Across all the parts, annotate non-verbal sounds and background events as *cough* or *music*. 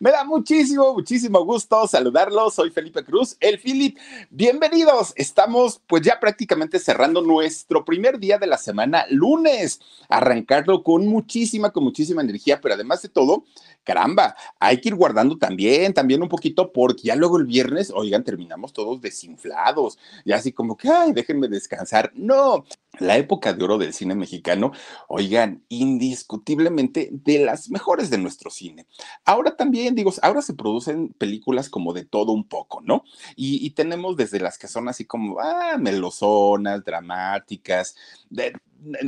Me da muchísimo, muchísimo gusto saludarlos. Soy Felipe Cruz, el Philip. Bienvenidos. Estamos pues ya prácticamente cerrando nuestro primer día de la semana, lunes. Arrancarlo con muchísima, con muchísima energía, pero además de todo, caramba, hay que ir guardando también, también un poquito, porque ya luego el viernes, oigan, terminamos todos desinflados. Ya así como que, ay, déjenme descansar. No, la época de oro del cine mexicano, oigan, indiscutiblemente de las mejores de nuestro cine. Ahora también, digo, ahora se producen películas como de todo un poco, ¿no? Y, tenemos desde las que son así como, ah, melosonas, dramáticas, de,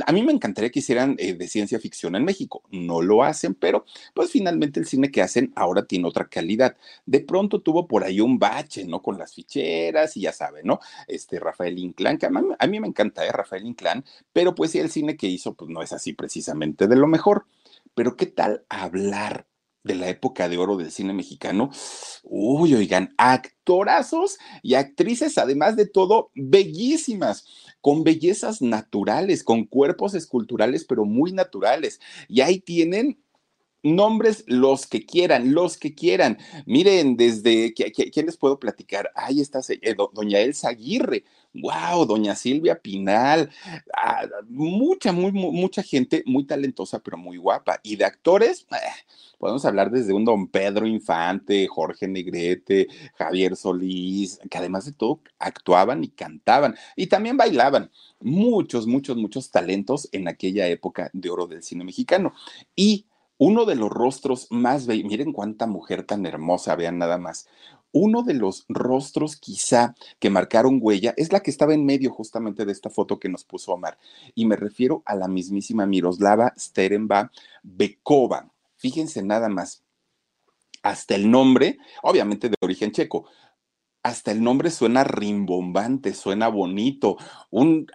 a mí me encantaría que hicieran eh, de ciencia ficción en México. No lo hacen, pero pues finalmente el cine que hacen ahora tiene otra calidad. De pronto tuvo por ahí un bache, ¿no? Con las ficheras y ya saben, ¿no? Este Rafael Inclán, que a mí, me encanta, ¿eh? Rafael Inclán, pero pues sí, el cine que hizo, pues no es así precisamente de lo mejor. Pero ¿qué tal hablar de la época de oro del cine mexicano. Uy, oigan, actorazos y actrices, además de todo, bellísimas con bellezas naturales, con cuerpos esculturales, pero muy naturales. Y ahí tienen nombres los que quieran, los que quieran. Miren, desde, ¿quién les puedo platicar? Ahí está eh, doña Elsa Aguirre, wow, doña Silvia Pinal, ah, mucha, muy, mucha gente muy talentosa, pero muy guapa. Y de actores, eh, podemos hablar desde un don Pedro Infante, Jorge Negrete, Javier Solís, que además de todo actuaban y cantaban y también bailaban. Muchos, muchos, muchos talentos en aquella época de oro del cine mexicano. Y uno de los rostros más bellos, miren cuánta mujer tan hermosa, vean nada más. Uno de los rostros quizá que marcaron huella es la que estaba en medio justamente de esta foto que nos puso Omar. Y me refiero a la mismísima Miroslava Sterenba Bekova. Fíjense nada más. Hasta el nombre, obviamente de origen checo, hasta el nombre suena rimbombante, suena bonito.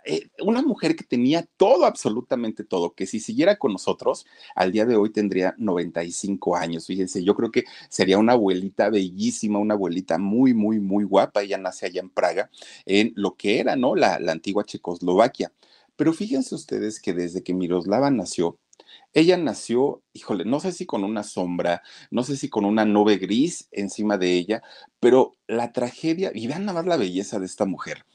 Eh, una mujer que tenía todo, absolutamente todo, que si siguiera con nosotros, al día de hoy tendría 95 años. Fíjense, yo creo que sería una abuelita bellísima, una abuelita muy, muy, muy guapa. Ella nace allá en Praga, en lo que era, ¿no? La, la antigua Checoslovaquia. Pero fíjense ustedes que desde que Miroslava nació, ella nació, híjole, no sé si con una sombra, no sé si con una nube gris encima de ella, pero la tragedia, y vean nada más la belleza de esta mujer,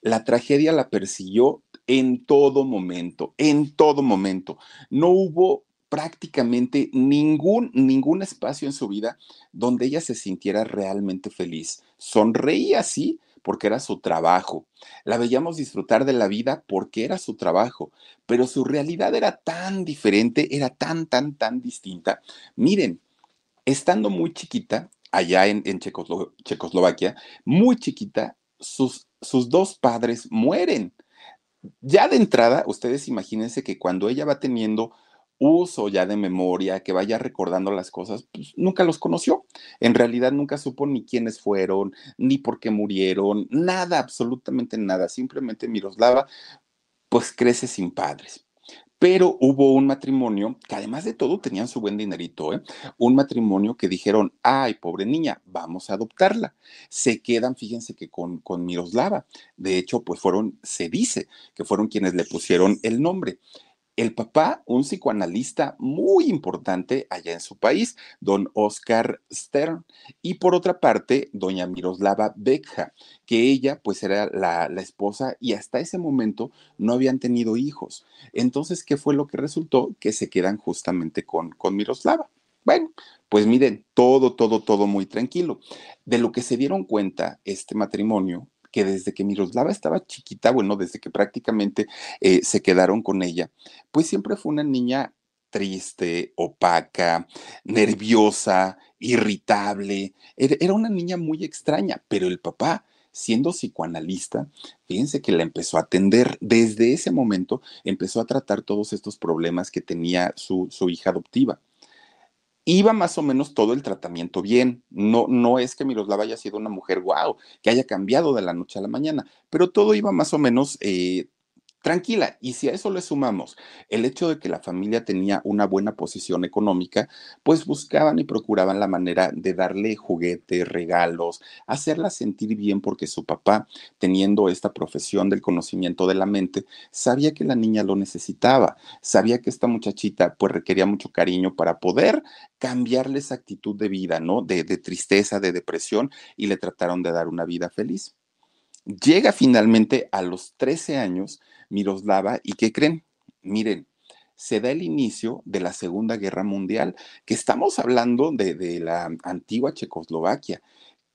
la tragedia la persiguió en todo momento, en todo momento. No hubo prácticamente ningún, ningún espacio en su vida donde ella se sintiera realmente feliz. Sonreía, sí, porque era su trabajo. La veíamos disfrutar de la vida porque era su trabajo, pero su realidad era tan diferente, era tan, tan, tan distinta. Miren, estando muy chiquita, allá en, Checoslovaquia, muy chiquita, sus, sus dos padres mueren. Ya de entrada, ustedes imagínense que cuando ella va teniendo uso ya de memoria, que vaya recordando las cosas, pues nunca los conoció. En realidad nunca supo ni quiénes fueron, ni por qué murieron, nada, absolutamente nada. Simplemente Miroslava, pues crece sin padres. Pero hubo un matrimonio que además de todo tenían su buen dinerito, ¿eh? un matrimonio que dijeron, ay, pobre niña, vamos a adoptarla. Se quedan, fíjense que con, con Miroslava. De hecho, pues fueron, se dice que fueron quienes le pusieron el nombre El papá, un psicoanalista muy importante allá en su país, don Oscar Stern, y por otra parte, doña Miroslava Beckha, que ella pues era la, esposa y hasta ese momento no habían tenido hijos. Entonces, ¿qué fue lo que resultó? Que se quedan justamente con, con Miroslava. Bueno, pues miren, todo, todo, todo muy tranquilo. De lo que se dieron cuenta este matrimonio que desde que Miroslava estaba chiquita, bueno, desde que prácticamente eh, se quedaron con ella, pues siempre fue una niña triste, opaca, nerviosa, irritable. Era, una niña muy extraña, pero el papá, siendo psicoanalista, fíjense que la empezó a atender. Desde ese momento empezó a tratar todos estos problemas que tenía su, su hija adoptiva iba más o menos todo el tratamiento bien. No, no es que Miroslava haya sido una mujer guau, que haya cambiado de la noche a la mañana, pero todo iba más o menos eh, tranquila. Y si a eso le sumamos el hecho de que la familia tenía una buena posición económica, pues buscaban y procuraban la manera de darle juguetes, regalos, hacerla sentir bien porque su papá, teniendo esta profesión del conocimiento de la mente, sabía que la niña lo necesitaba, sabía que esta muchachita pues requería mucho cariño para poder cambiarle esa actitud de vida, ¿no? De, de tristeza, de depresión y le trataron de dar una vida feliz. Llega finalmente a los 13 años Miroslava y ¿qué creen? Miren, se da el inicio de la Segunda Guerra Mundial, que estamos hablando de, de la antigua Checoslovaquia.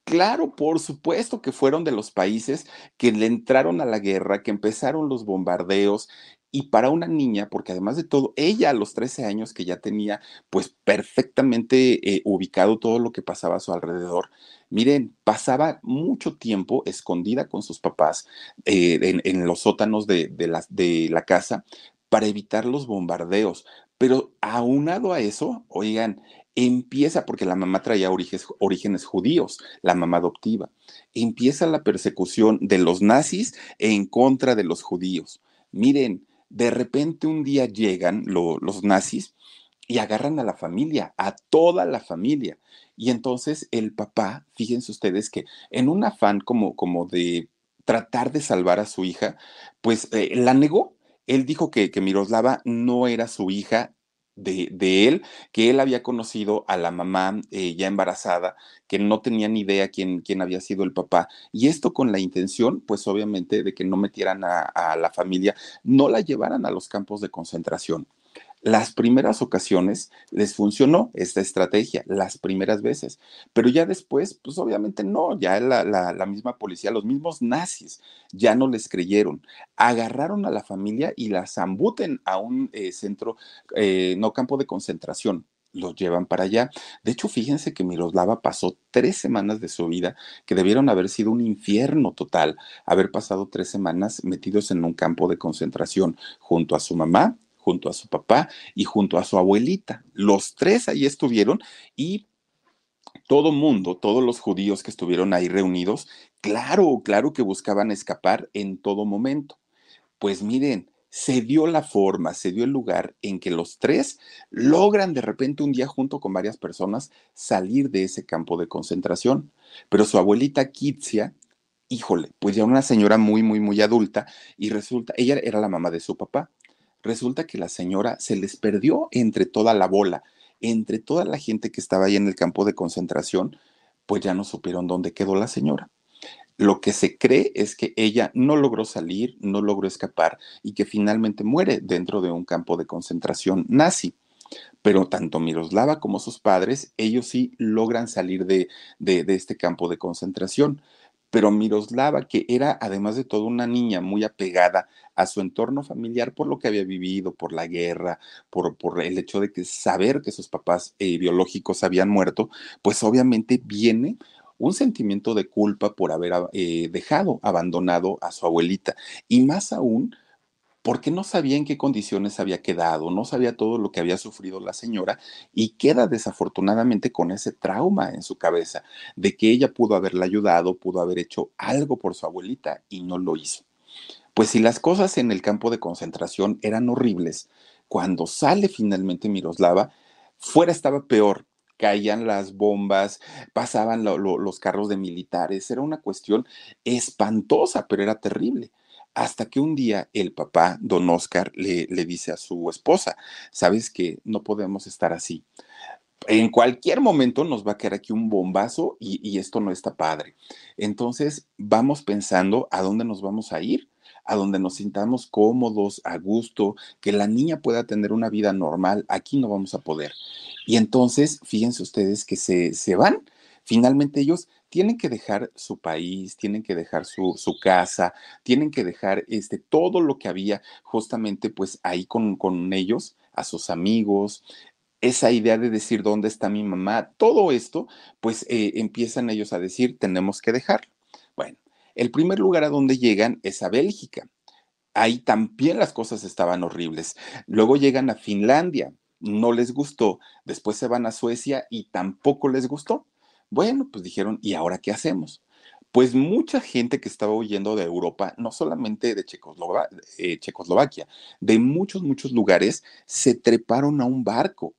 Claro, por supuesto que fueron de los países que le entraron a la guerra, que empezaron los bombardeos y para una niña, porque además de todo, ella a los 13 años que ya tenía pues perfectamente eh, ubicado todo lo que pasaba a su alrededor, miren, pasaba mucho tiempo escondida con sus papás eh, en, los sótanos de, la, de la casa para evitar los bombardeos. Pero aunado a eso, oigan, empieza, porque la mamá traía orígenes, judíos, la mamá adoptiva, empieza la persecución de los nazis en contra de los judíos. Miren, de repente un día llegan los nazis y agarran a la familia, a toda la familia. Y entonces el papá, fíjense ustedes que en un afán como, como de tratar de salvar a su hija, pues eh, la negó. Él dijo que, que Miroslava no era su hija de, él, que él había conocido a la mamá eh, ya embarazada, que no tenía ni idea quién, quién, había sido el papá. Y esto con la intención, pues obviamente, de que no metieran a la familia, no la llevaran a los campos de concentración. Las primeras ocasiones les funcionó esta estrategia, las primeras veces, pero ya después, pues obviamente no, ya la, misma policía, los mismos nazis ya no les creyeron, agarraron a la familia y la zambuten a un eh, centro, eh, no campo de concentración, los llevan para allá. De hecho, fíjense que Miroslava pasó tres semanas de su vida que debieron haber sido un infierno total, haber pasado tres semanas metidos en un campo de concentración junto a su mamá junto a su papá y junto a su abuelita. Los tres ahí estuvieron y todo mundo, todos los judíos que estuvieron ahí reunidos, claro, claro que buscaban escapar en todo momento. Pues miren, se dio la forma, se dio el lugar en que los tres logran de repente un día junto con varias personas salir de ese campo de concentración. Pero su abuelita Kitsia, híjole, pues ya una señora muy, muy, muy adulta y resulta, ella era la mamá de su papá resulta que la señora se les perdió entre toda la bola, entre toda la gente que estaba ahí en el campo de concentración, pues ya no supieron dónde quedó la señora. Lo que se cree es que ella no logró salir, no logró escapar y que finalmente muere dentro de un campo de concentración nazi. Pero tanto Miroslava como sus padres, ellos sí logran salir de, de, de este campo de concentración pero Miroslava, que era además de todo una niña muy apegada a su entorno familiar por lo que había vivido, por la guerra, por, el hecho de que saber que sus papás eh, biológicos habían muerto, pues obviamente viene un sentimiento de culpa por haber eh, dejado, abandonado a su abuelita. Y más aún, porque no sabía en qué condiciones había quedado, no sabía todo lo que había sufrido la señora y queda desafortunadamente con ese trauma en su cabeza de que ella pudo haberla ayudado, pudo haber hecho algo por su abuelita y no lo hizo. Pues si las cosas en el campo de concentración eran horribles, cuando sale finalmente Miroslava, fuera estaba peor. Caían las bombas, pasaban los carros de militares, era una cuestión espantosa, pero era terrible Hasta que un día el papá, don Oscar, le, le dice a su esposa, sabes que no podemos estar así en cualquier momento nos va a caer aquí un bombazo y, y, esto no está padre. Entonces, vamos pensando a dónde nos vamos a ir, a donde nos sintamos cómodos, a gusto, que la niña pueda tener una vida normal. Aquí no vamos a poder. Y entonces, fíjense ustedes que se, se van. Finalmente ellos tienen que dejar su país, tienen que dejar su, casa, tienen que dejar este, todo lo que había justamente pues ahí con, con ellos, a sus amigos, esa idea de decir dónde está mi mamá, todo esto, pues eh, empiezan ellos a decir, tenemos que dejarlo. Bueno, el primer lugar a donde llegan es a Bélgica. Ahí también las cosas estaban horribles. Luego llegan a Finlandia, no les gustó. Después se van a Suecia y tampoco les gustó. Bueno, pues dijeron, ¿y ahora qué hacemos? Pues mucha gente que estaba huyendo de Europa, no solamente de eh, Checoslovaquia, de muchos, muchos lugares, se treparon a un barco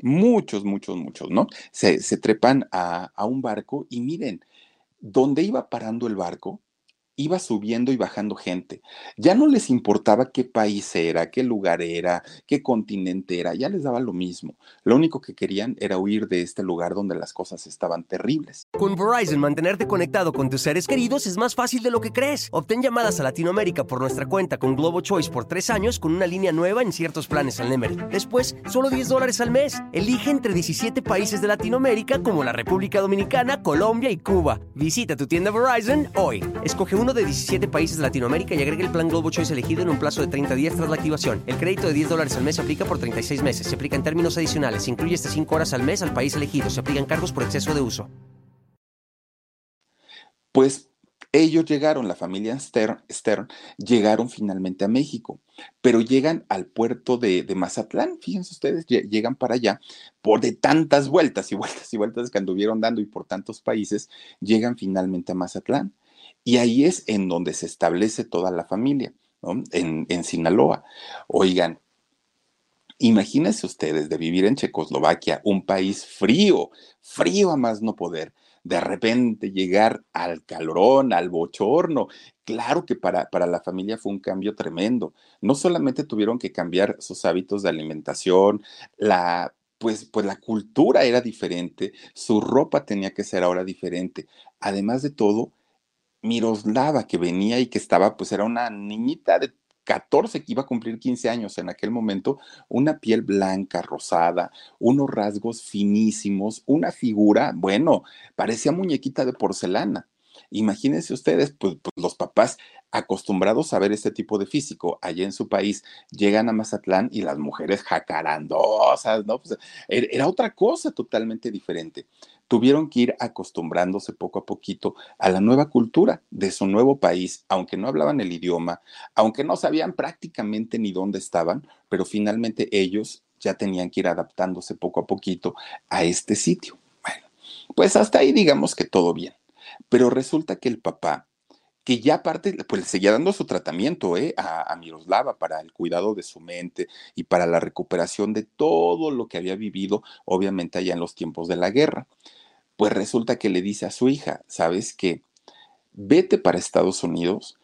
muchos, muchos, muchos, ¿no? Se, se trepan a, a, un barco y miren, donde iba parando el barco, iba subiendo y bajando gente. Ya no les importaba qué país era, qué lugar era, qué continente era, ya les daba lo mismo. Lo único que querían era huir de este lugar donde las cosas estaban terribles. Con Verizon, mantenerte conectado con tus seres queridos es más fácil de lo que crees. Obtén llamadas a Latinoamérica por nuestra cuenta con Globo Choice por tres años con una línea nueva en ciertos planes al Nemery. Después, solo 10 dólares al mes. Elige entre 17 países de Latinoamérica como la República Dominicana, Colombia y Cuba. Visita tu tienda Verizon hoy. Escoge uno de 17 países de Latinoamérica y agrega el plan Globo Choice elegido en un plazo de 30 días tras la activación. El crédito de 10 dólares al mes se aplica por 36 meses. Se aplica en términos adicionales. Se incluye hasta 5 horas al mes al país elegido. Se aplican cargos por exceso de uso. Pues ellos llegaron, la familia Stern, Stern, llegaron finalmente a México, pero llegan al puerto de, de, Mazatlán, fíjense ustedes, llegan para allá por de tantas vueltas y vueltas y vueltas que anduvieron dando y por tantos países, llegan finalmente a Mazatlán. Y ahí es en donde se establece toda la familia, ¿no? en, en Sinaloa. Oigan, imagínense ustedes de vivir en Checoslovaquia, un país frío, frío a más no poder, de repente llegar al calorón, al bochorno. Claro que para, para, la familia fue un cambio tremendo. No solamente tuvieron que cambiar sus hábitos de alimentación, la, pues, pues la cultura era diferente, su ropa tenía que ser ahora diferente. Además de todo, Miroslava, que venía y que estaba, pues era una niñita de 14 que iba a cumplir 15 años en aquel momento, una piel blanca, rosada, unos rasgos finísimos, una figura, bueno, parecía muñequita de porcelana. Imagínense ustedes, pues, pues, los papás acostumbrados a ver este tipo de físico allá en su país, llegan a Mazatlán y las mujeres jacarandosas, ¿no? Pues, era otra cosa totalmente diferente tuvieron que ir acostumbrándose poco a poquito a la nueva cultura de su nuevo país, aunque no hablaban el idioma, aunque no sabían prácticamente ni dónde estaban, pero finalmente ellos ya tenían que ir adaptándose poco a poquito a este sitio. Bueno, pues hasta ahí digamos que todo bien. Pero resulta que el papá que ya aparte, pues seguía dando su tratamiento ¿eh? a, a, Miroslava para el cuidado de su mente y para la recuperación de todo lo que había vivido, obviamente allá en los tiempos de la guerra. Pues resulta que le dice a su hija, ¿sabes qué? Vete para Estados Unidos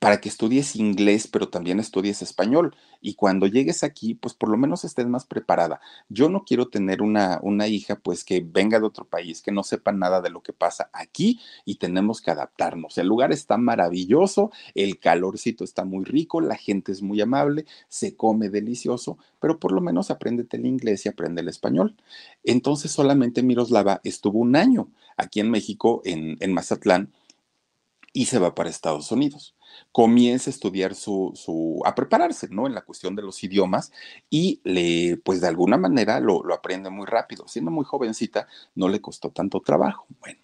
para que estudies inglés, pero también estudies español. Y cuando llegues aquí, pues por lo menos estés más preparada. Yo no quiero tener una, una hija, pues que venga de otro país, que no sepa nada de lo que pasa aquí y tenemos que adaptarnos. El lugar está maravilloso, el calorcito está muy rico, la gente es muy amable, se come delicioso, pero por lo menos apréndete el inglés y aprende el español. Entonces solamente Miroslava estuvo un año aquí en México, en, en Mazatlán, y se va para Estados Unidos comienza a estudiar su, su, a prepararse, ¿no? En la cuestión de los idiomas y le, pues de alguna manera lo, lo aprende muy rápido. Siendo muy jovencita, no le costó tanto trabajo. Bueno,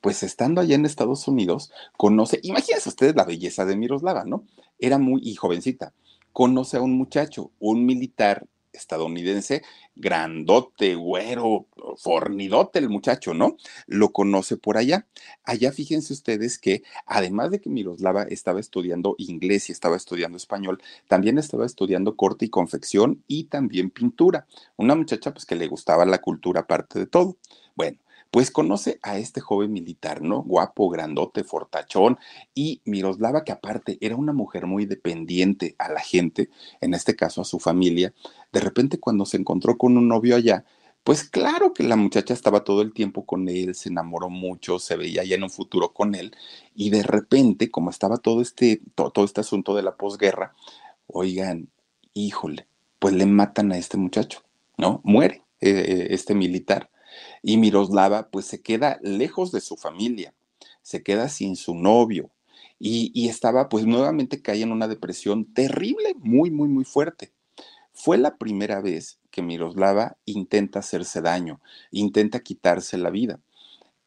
pues estando allá en Estados Unidos, conoce, imagínense ustedes la belleza de Miroslava, ¿no? Era muy, y jovencita, conoce a un muchacho, un militar estadounidense, grandote, güero, fornidote el muchacho, ¿no? Lo conoce por allá. Allá fíjense ustedes que además de que Miroslava estaba estudiando inglés y estaba estudiando español, también estaba estudiando corte y confección y también pintura. Una muchacha pues que le gustaba la cultura aparte de todo. Bueno, pues conoce a este joven militar, ¿no? Guapo, grandote, fortachón, y Miroslava, que aparte era una mujer muy dependiente a la gente, en este caso a su familia, de repente cuando se encontró con un novio allá, pues claro que la muchacha estaba todo el tiempo con él, se enamoró mucho, se veía ya en un futuro con él, y de repente, como estaba todo este, todo, este asunto de la posguerra, oigan, híjole, pues le matan a este muchacho, ¿no? Muere eh, eh, este militar. Y Miroslava, pues se queda lejos de su familia, se queda sin su novio, y, y estaba, pues nuevamente cae en una depresión terrible, muy, muy, muy fuerte. Fue la primera vez que Miroslava intenta hacerse daño, intenta quitarse la vida.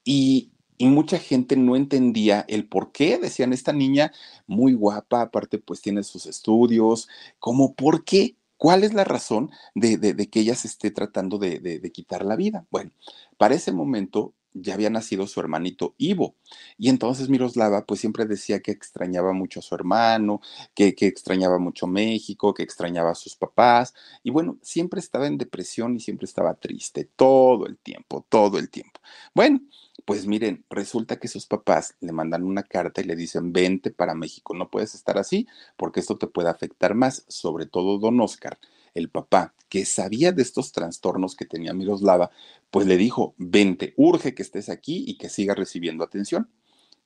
Y, mucha gente no entendía el por qué. Decían, esta niña muy guapa, aparte pues tiene sus estudios, como por qué. ¿Cuál es la razón de, que ella se esté tratando de, quitar la vida? Bueno, para ese momento ya había nacido su hermanito Ivo. Y entonces Miroslava pues siempre decía que extrañaba mucho a su hermano, que, que, extrañaba mucho México, que extrañaba a sus papás. Y bueno, siempre estaba en depresión y siempre estaba triste, todo el tiempo, todo el tiempo. Bueno, pues miren, resulta que sus papás le mandan una carta y le dicen, vente para México, no puedes estar así porque esto te puede afectar más, sobre todo don Oscar el papá, que sabía de estos trastornos que tenía Miroslava, pues le dijo, vente, urge que estés aquí y que siga recibiendo atención.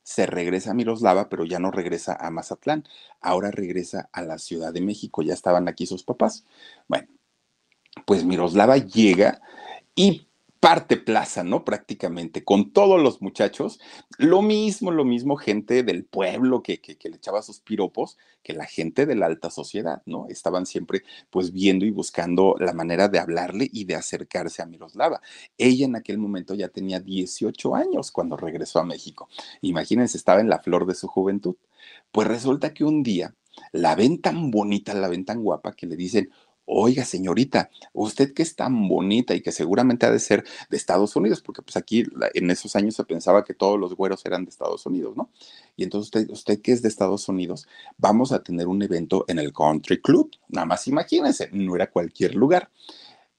Se regresa a Miroslava, pero ya no regresa a Mazatlán, ahora regresa a la Ciudad de México, ya estaban aquí sus papás. Bueno, pues Miroslava llega y parte plaza, ¿no? Prácticamente, con todos los muchachos, lo mismo, lo mismo gente del pueblo que, que, le echaba sus piropos, que la gente de la alta sociedad, ¿no? Estaban siempre pues viendo y buscando la manera de hablarle y de acercarse a Miroslava. Ella en aquel momento ya tenía 18 años cuando regresó a México. Imagínense, estaba en la flor de su juventud. Pues resulta que un día la ven tan bonita, la ven tan guapa que le dicen, Oiga, señorita, usted que es tan bonita y que seguramente ha de ser de Estados Unidos, porque pues aquí en esos años se pensaba que todos los güeros eran de Estados Unidos, ¿no? Y entonces usted, usted que es de Estados Unidos, vamos a tener un evento en el Country Club, nada más imagínense, no era cualquier lugar.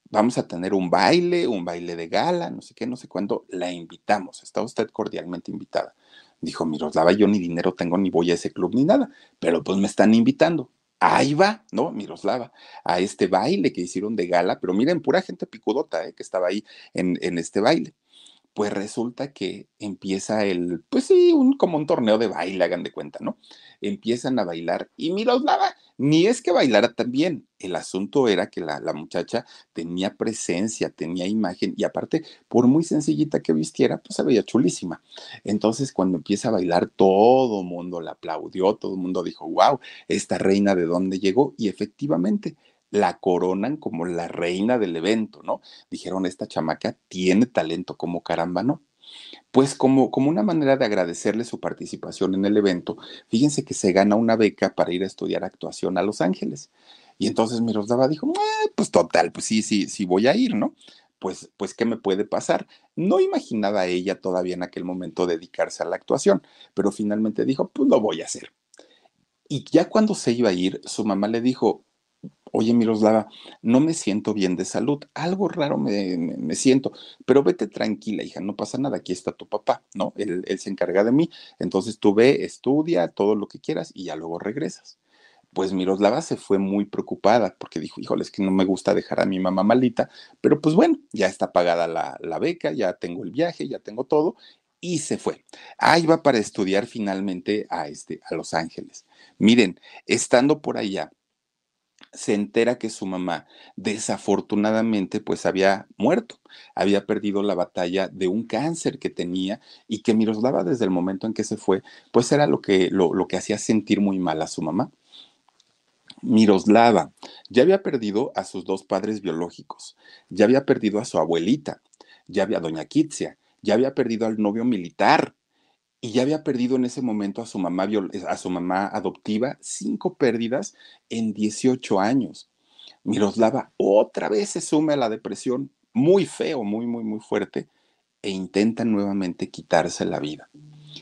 Vamos a tener un baile, un baile de gala, no sé qué, no sé cuándo, la invitamos, está usted cordialmente invitada. Dijo Miroslava, yo ni dinero tengo, ni voy a ese club, ni nada, pero pues me están invitando ahí va, ¿no? Miroslava, a este baile que hicieron de gala, pero miren, pura gente picudota, ¿eh? que estaba ahí en, este baile. Pues resulta que empieza el, pues sí, un, como un torneo de baile, hagan de cuenta, ¿no? Empiezan a bailar y Miroslava ni es que bailara tan bien, el asunto era que la, la, muchacha tenía presencia, tenía imagen y aparte, por muy sencillita que vistiera, pues se veía chulísima. Entonces, cuando empieza a bailar, todo el mundo la aplaudió, todo el mundo dijo, wow, esta reina de dónde llegó y efectivamente la coronan como la reina del evento, ¿no? Dijeron, esta chamaca tiene talento como caramba, ¿no? Pues como, como una manera de agradecerle su participación en el evento, fíjense que se gana una beca para ir a estudiar actuación a Los Ángeles. Y entonces Miroslava dijo, pues total, pues sí, sí, sí voy a ir, ¿no? Pues, pues, ¿qué me puede pasar? No imaginaba ella todavía en aquel momento dedicarse a la actuación, pero finalmente dijo, pues lo voy a hacer. Y ya cuando se iba a ir, su mamá le dijo, oye Miroslava, no me siento bien de salud, algo raro me, siento, pero vete tranquila, hija, no pasa nada, aquí está tu papá, ¿no? Él, él, se encarga de mí, entonces tú ve, estudia todo lo que quieras y ya luego regresas. Pues Miroslava se fue muy preocupada porque dijo, híjole, es que no me gusta dejar a mi mamá malita, pero pues bueno, ya está pagada la, la beca, ya tengo el viaje, ya tengo todo y se fue. Ahí va para estudiar finalmente a, este, a Los Ángeles. Miren, estando por allá, se entera que su mamá desafortunadamente pues había muerto, había perdido la batalla de un cáncer que tenía y que Miroslava desde el momento en que se fue pues era lo que, lo, lo que hacía sentir muy mal a su mamá. Miroslava ya había perdido a sus dos padres biológicos, ya había perdido a su abuelita, ya había a doña Kitsia, ya había perdido al novio militar, y ya había perdido en ese momento a su mamá, a su mamá adoptiva, cinco pérdidas en 18 años. Miroslava otra vez se sume a la depresión, muy feo, muy, muy, muy fuerte, e intenta nuevamente quitarse la vida.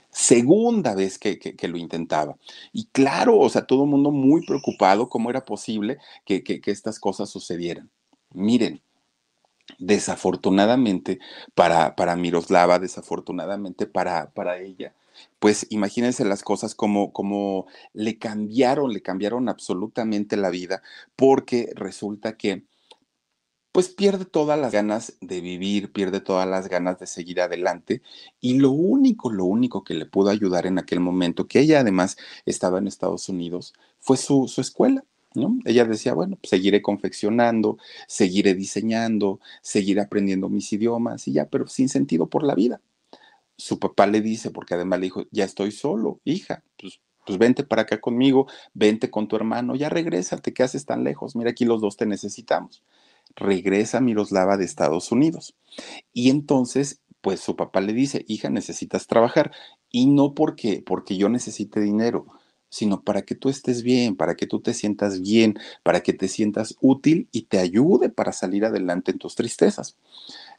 Segunda vez que, que, lo intentaba. Y claro, o sea, todo el mundo muy preocupado cómo era posible que, que estas cosas sucedieran. Miren, desafortunadamente para, para Miroslava, desafortunadamente para, para ella, pues imagínense las cosas como, como le cambiaron, le cambiaron absolutamente la vida, porque resulta que pues pierde todas las ganas de vivir, pierde todas las ganas de seguir adelante y lo único, lo único que le pudo ayudar en aquel momento, que ella además estaba en Estados Unidos, fue su, su escuela. Ella decía, bueno, pues seguiré confeccionando, seguiré diseñando, seguiré aprendiendo mis idiomas y ya, pero sin sentido por la vida. Su papá le dice, porque además le dijo, ya estoy solo, hija, pues, pues vente para acá conmigo, vente con tu hermano, ya regrésate, ¿qué haces tan lejos? Mira, aquí los dos te necesitamos regresa Miroslava de Estados Unidos. Y entonces, pues su papá le dice, hija, necesitas trabajar. Y no porque, porque yo necesite dinero, sino para que tú estés bien, para que tú te sientas bien, para que te sientas útil y te ayude para salir adelante en tus tristezas.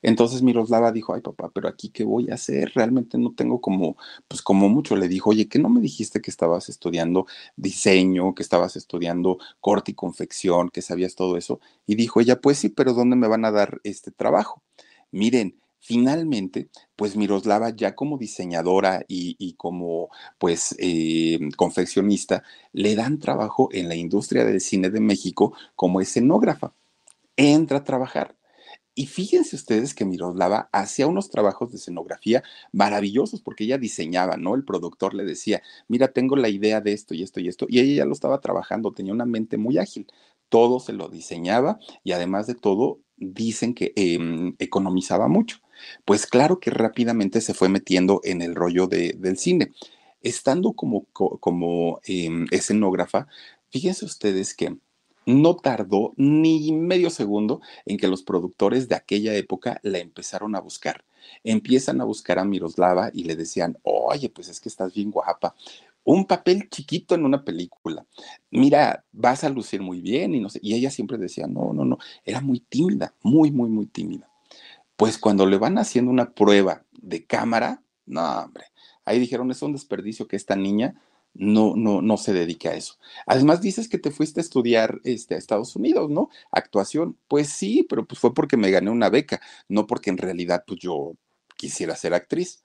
Entonces Miroslava dijo, ay papá, pero aquí qué voy a hacer? Realmente no tengo como, pues como mucho. Le dijo, oye, ¿qué no me dijiste que estabas estudiando diseño, que estabas estudiando corte y confección, que sabías todo eso? Y dijo ella, pues sí, pero ¿dónde me van a dar este trabajo? Miren, Finalmente, pues Miroslava ya como diseñadora y, como pues eh, confeccionista, le dan trabajo en la industria del cine de México como escenógrafa. Entra a trabajar. Y fíjense ustedes que Miroslava hacía unos trabajos de escenografía maravillosos porque ella diseñaba, ¿no? El productor le decía, mira, tengo la idea de esto y esto y esto. Y ella ya lo estaba trabajando, tenía una mente muy ágil. Todo se lo diseñaba y además de todo, dicen que em, economizaba mucho. Pues claro que rápidamente se fue metiendo en el rollo del cine. Estando como, como em, escenógrafa, fíjense ustedes que no tardó ni medio segundo en que los productores de aquella época la empezaron a buscar. Empiezan a buscar a Miroslava y le decían, oye, pues es que estás bien guapa. Un papel chiquito en una película. Mira, vas a lucir muy bien y no sé. Y ella siempre decía, no, no, no. Era muy tímida, muy, muy, muy tímida. Pues cuando le van haciendo una prueba de cámara, no, hombre, ahí dijeron, es un desperdicio que esta niña no, no, no se dedique a eso. Además, dices que te fuiste a estudiar este, a Estados Unidos, ¿no? Actuación. Pues sí, pero pues fue porque me gané una beca, no porque en realidad pues yo quisiera ser actriz.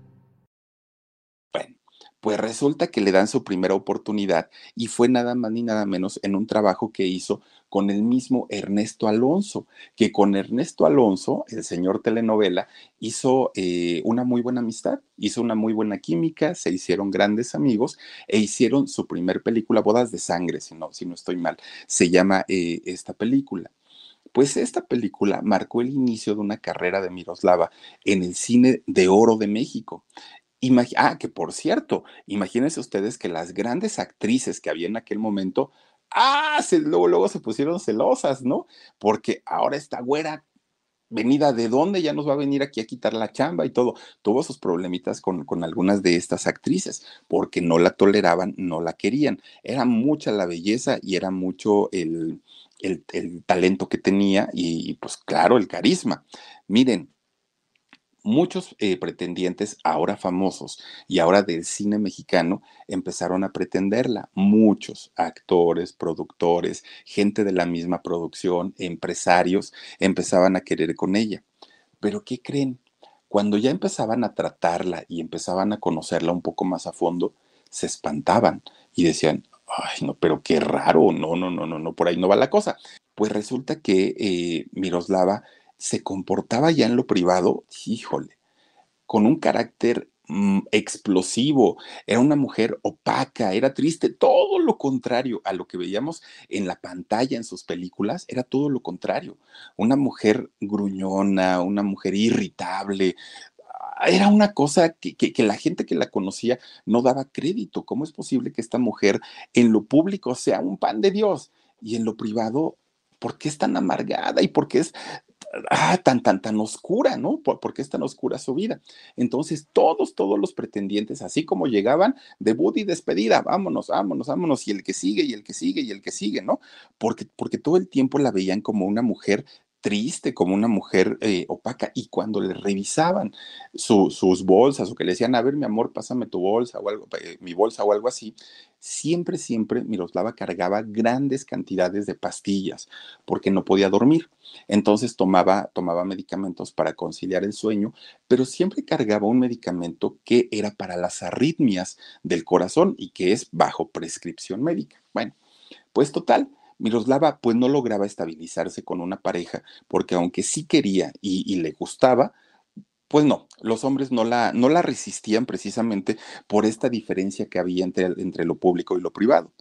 Pues resulta que le dan su primera oportunidad y fue nada más ni nada menos en un trabajo que hizo con el mismo Ernesto Alonso, que con Ernesto Alonso, el señor telenovela, hizo eh, una muy buena amistad, hizo una muy buena química, se hicieron grandes amigos e hicieron su primer película, Bodas de Sangre, si no, si no estoy mal, se llama eh, esta película. Pues esta película marcó el inicio de una carrera de Miroslava en el cine de oro de México ah, que por cierto, imagínense ustedes que las grandes actrices que había en aquel momento, ah, luego, luego se pusieron celosas, ¿no? Porque ahora esta güera venida de dónde ya nos va a venir aquí a quitar la chamba y todo. Tuvo sus problemitas con, con, algunas de estas actrices porque no la toleraban, no la querían. Era mucha la belleza y era mucho el, el talento que tenía y pues claro, el carisma. Miren, muchos eh, pretendientes, ahora famosos y ahora del cine mexicano, empezaron a pretenderla. Muchos actores, productores, gente de la misma producción, empresarios, empezaban a querer con ella. Pero ¿qué creen? Cuando ya empezaban a tratarla y empezaban a conocerla un poco más a fondo, se espantaban y decían, ay, no, pero qué raro, no, no, no, no, no, por ahí no va la cosa. Pues resulta que eh, Miroslava se comportaba ya en lo privado, híjole, con un carácter mm, explosivo, era una mujer opaca, era triste, todo lo contrario a lo que veíamos en la pantalla en sus películas, era todo lo contrario, una mujer gruñona, una mujer irritable, era una cosa que, que, la gente que la conocía no daba crédito. ¿Cómo es posible que esta mujer en lo público sea un pan de Dios y en lo privado, por qué es tan amargada y por qué es ah, tan, tan, tan oscura, ¿no? ¿Por, es tan oscura su vida? Entonces, todos, todos los pretendientes, así como llegaban, debut y despedida, vámonos, vámonos, vámonos, y el que sigue, y el que sigue, y el que sigue, ¿no? Porque, porque todo el tiempo la veían como una mujer triste, como una mujer eh, opaca. Y cuando le revisaban sus bolsas o que le decían, a ver, mi amor, pásame tu bolsa o algo, eh, mi bolsa o algo así, siempre, siempre Miroslava cargaba grandes cantidades de pastillas porque no podía dormir. Entonces tomaba, tomaba medicamentos para conciliar el sueño, pero siempre cargaba un medicamento que era para las arritmias del corazón y que es bajo prescripción médica. Bueno, pues total Miroslava pues no lograba estabilizarse con una pareja porque aunque sí quería y, le gustaba, pues no, los hombres no la, no la resistían precisamente por esta diferencia que había entre, entre lo público y lo privado.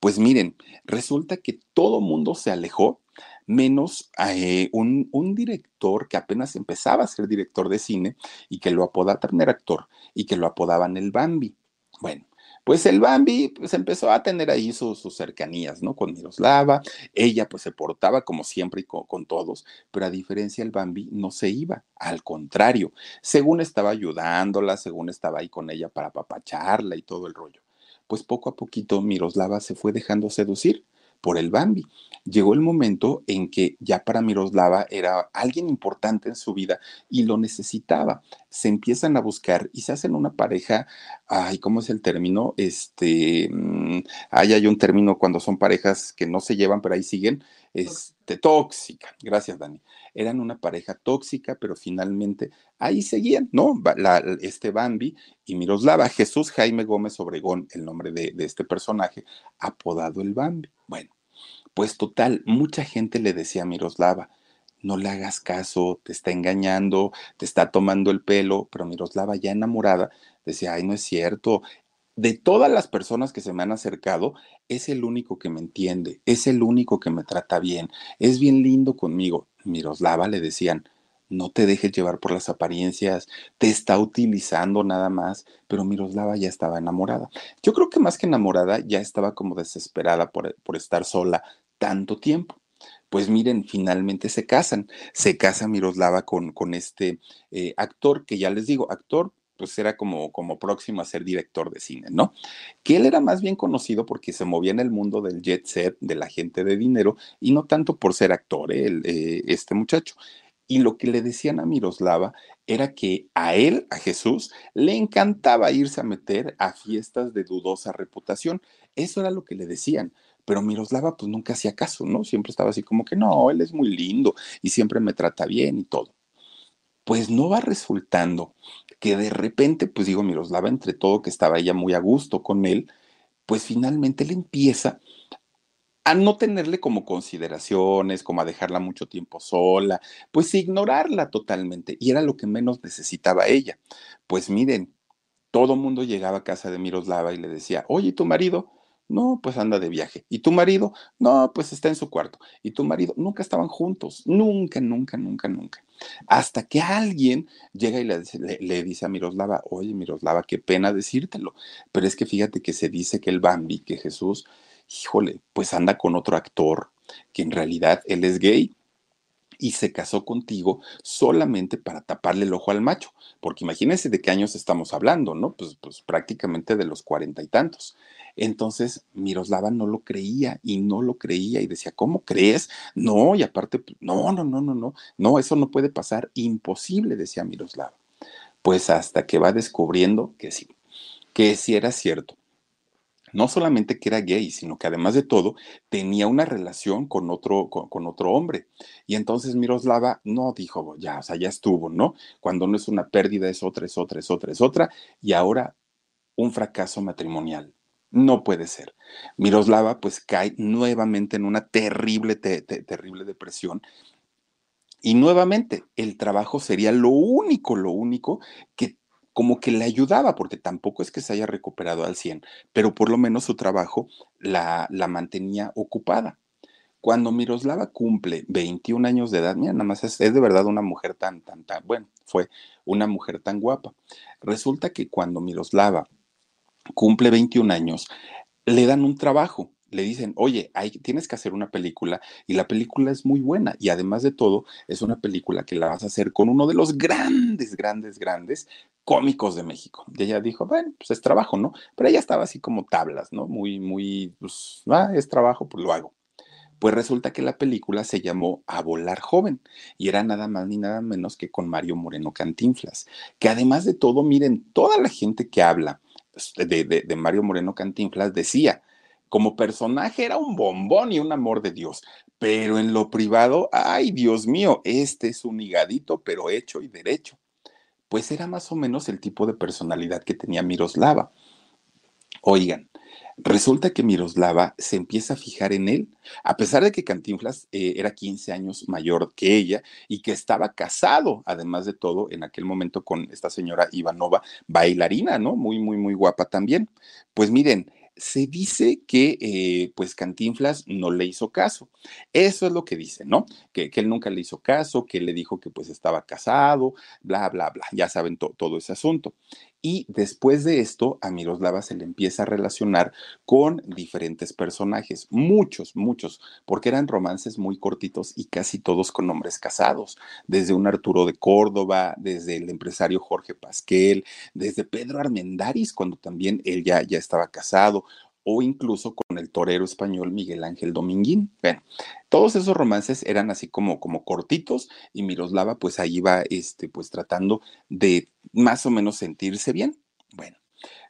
Pues miren, resulta que todo mundo se alejó, menos eh, un, director que apenas empezaba a ser director de cine y que lo apodaban, actor, y que lo apodaban el Bambi. Bueno, pues el Bambi pues empezó a tener ahí sus, cercanías, ¿no? Con Miroslava, ella pues se portaba como siempre y con, todos, pero a diferencia el Bambi no se iba, al contrario, según estaba ayudándola, según estaba ahí con ella para apapacharla y todo el rollo. Pues poco a poquito Miroslava se fue dejando seducir por el Bambi. Llegó el momento en que ya para Miroslava era alguien importante en su vida y lo necesitaba. Se empiezan a buscar y se hacen una pareja, ay, ¿cómo es el término? Este, mm, ahí hay un término cuando son parejas que no se llevan, pero ahí siguen, este, tóxica. Gracias, Dani. Eran una pareja tóxica, pero finalmente ahí seguían, ¿no? este Bambi y Miroslava, Jesús Jaime Gómez Obregón, el nombre de, de este personaje, apodado el Bambi. Bueno, pues total, mucha gente le decía a Miroslava, no le hagas caso, te está engañando, te está tomando el pelo, pero Miroslava ya enamorada decía, ay, no es cierto. De todas las personas que se me han acercado, es el único que me entiende, es el único que me trata bien, es bien lindo conmigo. Miroslava le decían, no te dejes llevar por las apariencias, te está utilizando nada más, pero Miroslava ya estaba enamorada. Yo creo que más que enamorada, ya estaba como desesperada por, estar sola tanto tiempo. Pues miren, finalmente se casan. Se casa Miroslava con, con este eh, actor, que ya les digo, actor, pues era como, como próximo a ser director de cine, ¿no? Que él era más bien conocido porque se movía en el mundo del jet set, de la gente de dinero, y no tanto por ser actor, ¿eh? Eh, este muchacho. Y lo que le decían a Miroslava era que a él, a Jesús, le encantaba irse a meter a fiestas de dudosa reputación. Eso era lo que le decían. Pero Miroslava pues nunca hacía caso, ¿no? Siempre estaba así como que no, él es muy lindo y siempre me trata bien y todo. Pues no va resultando que de repente, pues digo, Miroslava, entre todo que estaba ella muy a gusto con él, pues finalmente le empieza a no tenerle como consideraciones, como a dejarla mucho tiempo sola, pues ignorarla totalmente. Y era lo que menos necesitaba ella. Pues miren, todo mundo llegaba a casa de Miroslava y le decía, oye, ¿tu marido? No, pues anda de viaje. ¿Y tu marido? No, pues está en su cuarto. ¿Y tu marido? Nunca estaban juntos. Nunca, nunca, nunca, nunca. Hasta que alguien llega y le, le, dice a Miroslava, oye, Miroslava, qué pena decírtelo. Pero es que fíjate que se dice que el Bambi, que Jesús, híjole, pues anda con otro actor que en realidad él es gay y se casó contigo solamente para taparle el ojo al macho, porque imagínense de qué años estamos hablando, ¿no? Pues, pues prácticamente de los cuarenta y tantos. Entonces Miroslava no lo creía y no lo creía y decía, ¿cómo crees? No, y aparte, pues, no, no, no, no, no, no, eso no puede pasar, imposible, decía Miroslava. Pues hasta que va descubriendo que sí, que sí era cierto no solamente que era gay, sino que además de todo tenía una relación con otro, con, otro hombre. Y entonces Miroslava no dijo, ya, o sea, ya estuvo, ¿no? Cuando no es una pérdida, es otra, es otra, es otra, es otra. Y ahora un fracaso matrimonial. No puede ser. Miroslava pues cae nuevamente en una terrible, terrible depresión. Y nuevamente, el trabajo sería lo único, lo único que como que le ayudaba, porque tampoco es que se haya recuperado al 100, pero por lo menos su trabajo la, la mantenía ocupada. Cuando Miroslava cumple 21 años de edad, mira, nada más es, es, de verdad una mujer tan, tan, tan, bueno, fue una mujer tan guapa. Resulta que cuando Miroslava cumple 21 años, le dan un trabajo le dicen, oye, tienes que hacer una película y la película es muy buena y además de todo es una película que la vas a hacer con uno de los grandes, grandes, grandes cómicos de México. Y ella dijo, bueno, pues es trabajo, ¿no? Pero ella estaba así como tablas, ¿no? Muy, muy, pues, ah, es trabajo, pues lo hago. Pues resulta que la película se llamó A Volar Joven y era nada más ni nada menos que con Mario Moreno Cantinflas, que además de todo, miren, toda la gente que habla de, de Mario Moreno Cantinflas decía, como personaje era un bombón y un amor de Dios, pero en lo privado, ay Dios mío, este es un higadito, pero hecho y derecho. Pues era más o menos el tipo de personalidad que tenía Miroslava. Oigan, resulta que Miroslava se empieza a fijar en él, a pesar de que Cantinflas eh, era 15 años mayor que ella y que estaba casado, además de todo, en aquel momento con esta señora Ivanova, bailarina, ¿no? Muy, muy, muy guapa también. Pues miren, se dice que eh, pues Cantinflas no le hizo caso. Eso es lo que dice, ¿no? Que, él nunca le hizo caso, que le dijo que pues estaba casado, bla, bla, bla. Ya saben todo ese asunto. Y después de esto, a Miroslava se le empieza a relacionar con diferentes personajes, muchos, muchos, porque eran romances muy cortitos y casi todos con hombres casados, desde un Arturo de Córdoba, desde el empresario Jorge Pasquel, desde Pedro Armendáriz, cuando también él ya, ya estaba casado, o incluso con el torero español Miguel Ángel Dominguín. Bueno, todos esos romances eran así como, como cortitos y Miroslava pues ahí iba este, pues tratando de más o menos sentirse bien. Bueno,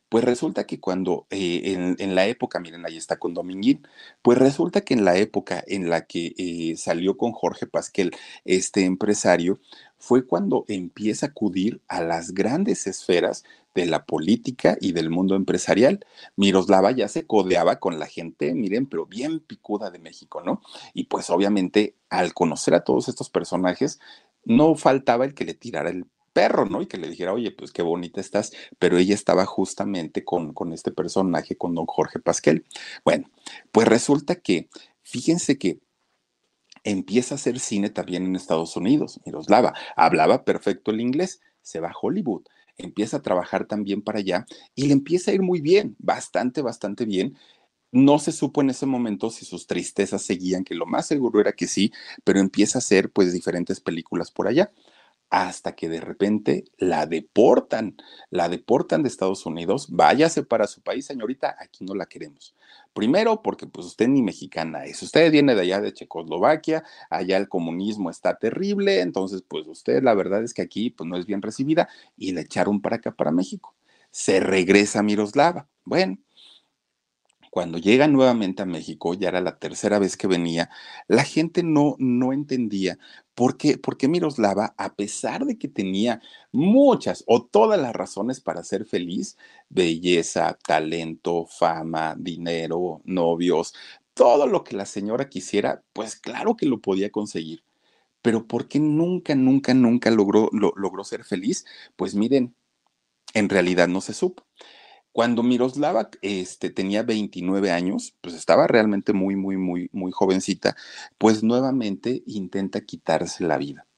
pues resulta que cuando eh, en, la época, miren, ahí está con Dominguín, pues resulta que en la época en la que eh, salió con Jorge Pasquel, este empresario, fue cuando empieza a acudir a las grandes esferas de la política y del mundo empresarial. Miroslava ya se codeaba con la gente, miren, pero bien picuda de México, ¿no? Y pues obviamente al conocer a todos estos personajes, no faltaba el que le tirara el perro, ¿no? Y que le dijera, oye, pues qué bonita estás, pero ella estaba justamente con, con este personaje, con don Jorge Pasquel. Bueno, pues resulta que, fíjense que empieza a hacer cine también en Estados Unidos, Miroslava, hablaba perfecto el inglés, se va a Hollywood, empieza a trabajar también para allá y le empieza a ir muy bien, bastante, bastante bien. No se supo en ese momento si sus tristezas seguían, que lo más seguro era que sí, pero empieza a hacer pues diferentes películas por allá hasta que de repente la deportan, la deportan de Estados Unidos, váyase para su país, señorita, aquí no la queremos. Primero, porque pues usted ni mexicana es, usted viene de allá de Checoslovaquia, allá el comunismo está terrible, entonces pues usted la verdad es que aquí pues no es bien recibida y le echaron para acá, para México. Se regresa a Miroslava. Bueno, cuando llega nuevamente a México, ya era la tercera vez que venía, la gente no, no entendía por qué, Miroslava, a pesar de que tenía muchas o todas las razones para ser feliz, belleza, talento, fama, dinero, novios, todo lo que la señora quisiera, pues claro que lo podía conseguir. Pero ¿por qué nunca, nunca, nunca logró, logró ser feliz? Pues miren, en realidad no se supo. Cuando Miroslava este, tenía 29 años, pues estaba realmente muy, muy, muy, muy jovencita, pues nuevamente intenta quitarse la vida.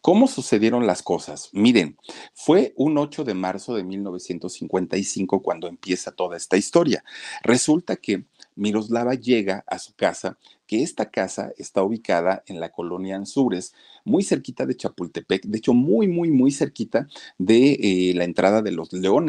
¿Cómo sucedieron las cosas? Miren, fue un 8 de marzo de 1955 cuando empieza toda esta historia. Resulta que Miroslava llega a su casa, que esta casa está ubicada en la colonia Anzures, muy cerquita de Chapultepec, de hecho muy, muy, muy cerquita de eh, la entrada de los Leones.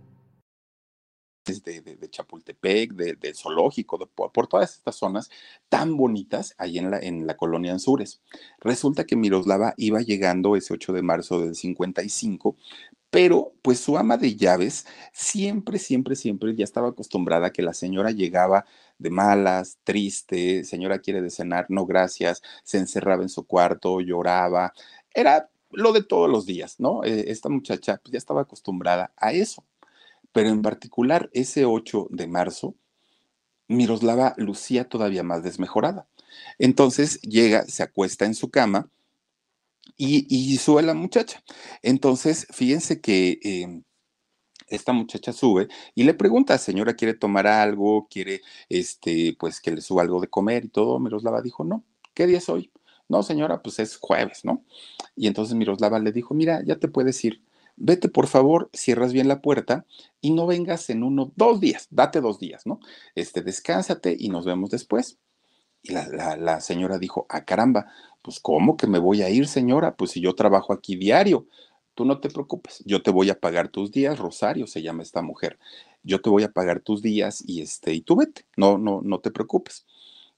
de, de, Chapultepec, del zoológico, por, todas estas zonas tan bonitas ahí en la, en la colonia Anzures. Resulta que Miroslava iba llegando ese 8 de marzo del 55, pero pues su ama de llaves siempre, siempre, siempre ya estaba acostumbrada a que la señora llegaba de malas, triste, señora quiere de cenar, no gracias, se encerraba en su cuarto, lloraba, era lo de todos los días, ¿no? Eh, esta muchacha pues, ya estaba acostumbrada a eso pero en particular ese 8 de marzo, Miroslava lucía todavía más desmejorada. Entonces llega, se acuesta en su cama y, sube la muchacha. Entonces, fíjense que em, esta muchacha sube y le pregunta, señora, ¿quiere tomar algo? ¿Quiere, este, pues, que le suba algo de comer y todo? Miroslava dijo, no, ¿qué día es hoy? No, señora, pues es jueves, ¿no? Y entonces Miroslava le dijo, mira, ya te puedes ir. Vete, por favor, cierras bien la puerta y no vengas en uno, dos días, date dos días, ¿no? Este, descánsate y nos vemos después. Y la, señora dijo, ah, caramba, pues ¿cómo que me voy a ir, señora? Pues si yo trabajo aquí diario. Tú no te preocupes, yo te voy a pagar tus días, Rosario se llama esta mujer. Yo te voy a pagar tus días y este y tú vete. No no no te preocupes.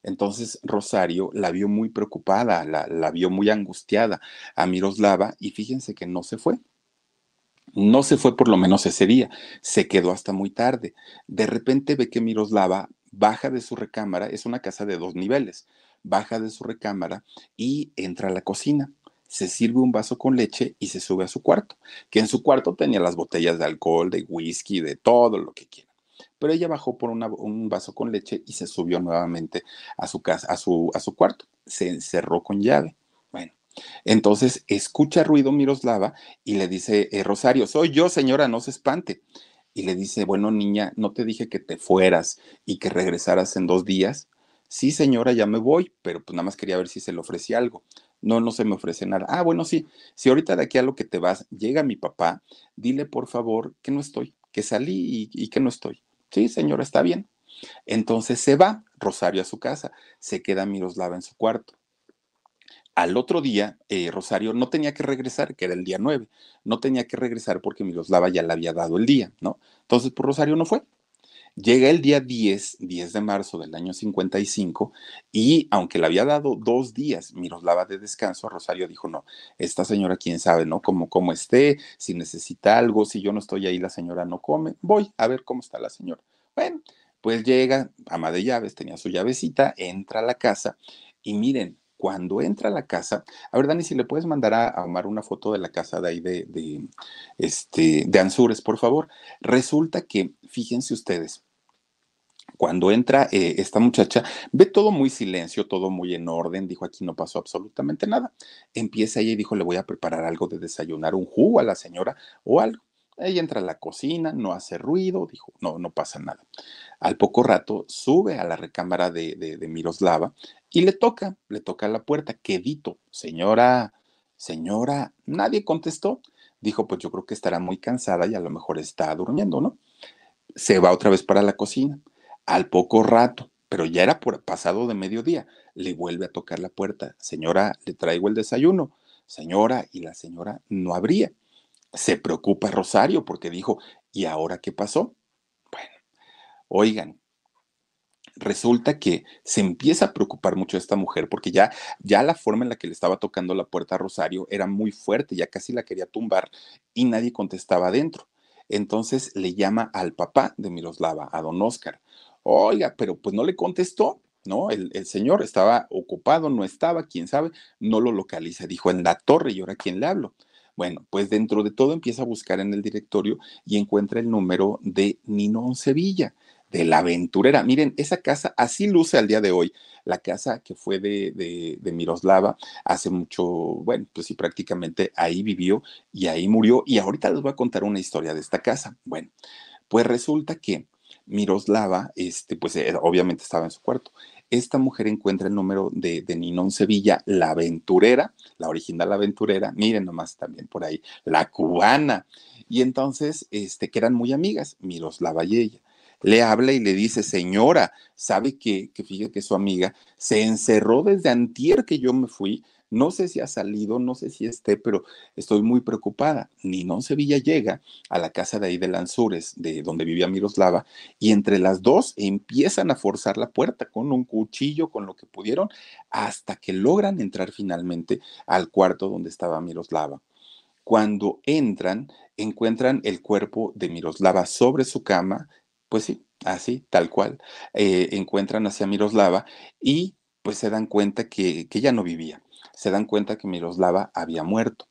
Entonces Rosario la vio muy preocupada, la, la vio muy angustiada a Miroslava y fíjense que no se fue. No se fue por lo menos ese día, se quedó hasta muy tarde. De repente ve que Miroslava baja de su recámara, es una casa de dos niveles, baja de su recámara y entra a la cocina. Se sirve un vaso con leche y se sube a su cuarto, que en su cuarto tenía las botellas de alcohol, de whisky, de todo lo que quiera. Pero ella bajó por un vaso con leche y se subió nuevamente a su casa, a su, a su cuarto. Se encerró con llave. Entonces escucha ruido Miroslava y le dice, eh, Rosario, soy yo, señora, no se espante. Y le dice, bueno, niña, ¿no te dije que te fueras y que regresaras en dos días? Sí, señora, ya me voy, pero pues nada más quería ver si se le ofrecía algo. No, no se me ofrece nada. Ah, bueno, sí. Si ahorita de aquí a lo que te vas llega mi papá, dile por favor que no estoy, que salí y, que no estoy. Sí, señora, está bien. Entonces se va Rosario a su casa, se queda Miroslava en su cuarto. Al otro día, eh, Rosario no tenía que regresar, que era el día 9, no tenía que regresar porque Miroslava ya le había dado el día, ¿no? Entonces, pues, Rosario no fue. Llega el día 10, 10 de marzo del año 55, y aunque le había dado dos días Miroslava de descanso, Rosario dijo, no, esta señora quién sabe, ¿no? Como cómo esté, si necesita algo, si yo no estoy ahí, la señora no come, voy a ver cómo está la señora. Bueno, pues llega, ama de llaves, tenía su llavecita, entra a la casa y miren, cuando entra a la casa, a ver, Dani, si le puedes mandar a, Omar una foto de la casa de ahí de, de, este, de Ansures, por favor. Resulta que, fíjense ustedes, cuando entra eh, esta muchacha, ve todo muy silencio, todo muy en orden, dijo aquí no pasó absolutamente nada. Empieza ella y dijo, le voy a preparar algo de desayunar, un jugo a la señora o algo. Ella entra a la cocina, no hace ruido, dijo, no, no pasa nada. Al poco rato sube a la recámara de, de, Miroslava y le toca, le toca la puerta, quedito, señora, señora, nadie contestó. Dijo, pues yo creo que estará muy cansada y a lo mejor está durmiendo, ¿no? Se va otra vez para la cocina. Al poco rato, pero ya era por pasado de mediodía, le vuelve a tocar la puerta. Señora, le traigo el desayuno. Señora, y la señora no abría. Se preocupa Rosario porque dijo, ¿y ahora qué pasó? Bueno, oigan, resulta que se empieza a preocupar mucho esta mujer porque ya, ya la forma en la que le estaba tocando la puerta a Rosario era muy fuerte, ya casi la quería tumbar y nadie contestaba adentro. Entonces le llama al papá de Miroslava, a don Oscar. Oiga, pero pues no le contestó, ¿no? El, el, señor estaba ocupado, no estaba, quién sabe, no lo localiza. Dijo en la torre y ahora quién le hablo. Bueno, pues dentro de todo empieza a buscar en el directorio y encuentra el número de Ninón Sevilla, de la aventurera. Miren, esa casa así luce al día de hoy. La casa que fue de, de, de, Miroslava hace mucho, bueno, pues sí, prácticamente ahí vivió y ahí murió. Y ahorita les voy a contar una historia de esta casa. Bueno, pues resulta que Miroslava, este, pues eh, obviamente estaba en su cuarto esta mujer encuentra el número de, de Ninón Sevilla, la aventurera, la original aventurera, miren nomás también por ahí, la cubana. Y entonces, este, que eran muy amigas, Miroslava y ella. Le habla y le dice, señora, ¿sabe que, que fíjate que su amiga se encerró desde antier que yo me fui no sé si ha salido, no sé si esté, pero estoy muy preocupada. Ninón Sevilla llega a la casa de ahí de Lanzures, de donde vivía Miroslava, y entre las dos empiezan a forzar la puerta con un cuchillo, con lo que pudieron, hasta que logran entrar finalmente al cuarto donde estaba Miroslava. Cuando entran, encuentran el cuerpo de Miroslava sobre su cama, pues sí, así, tal cual. Eh, encuentran hacia Miroslava y pues se dan cuenta que, que ella no vivía se dan cuenta que Miroslava había muerto.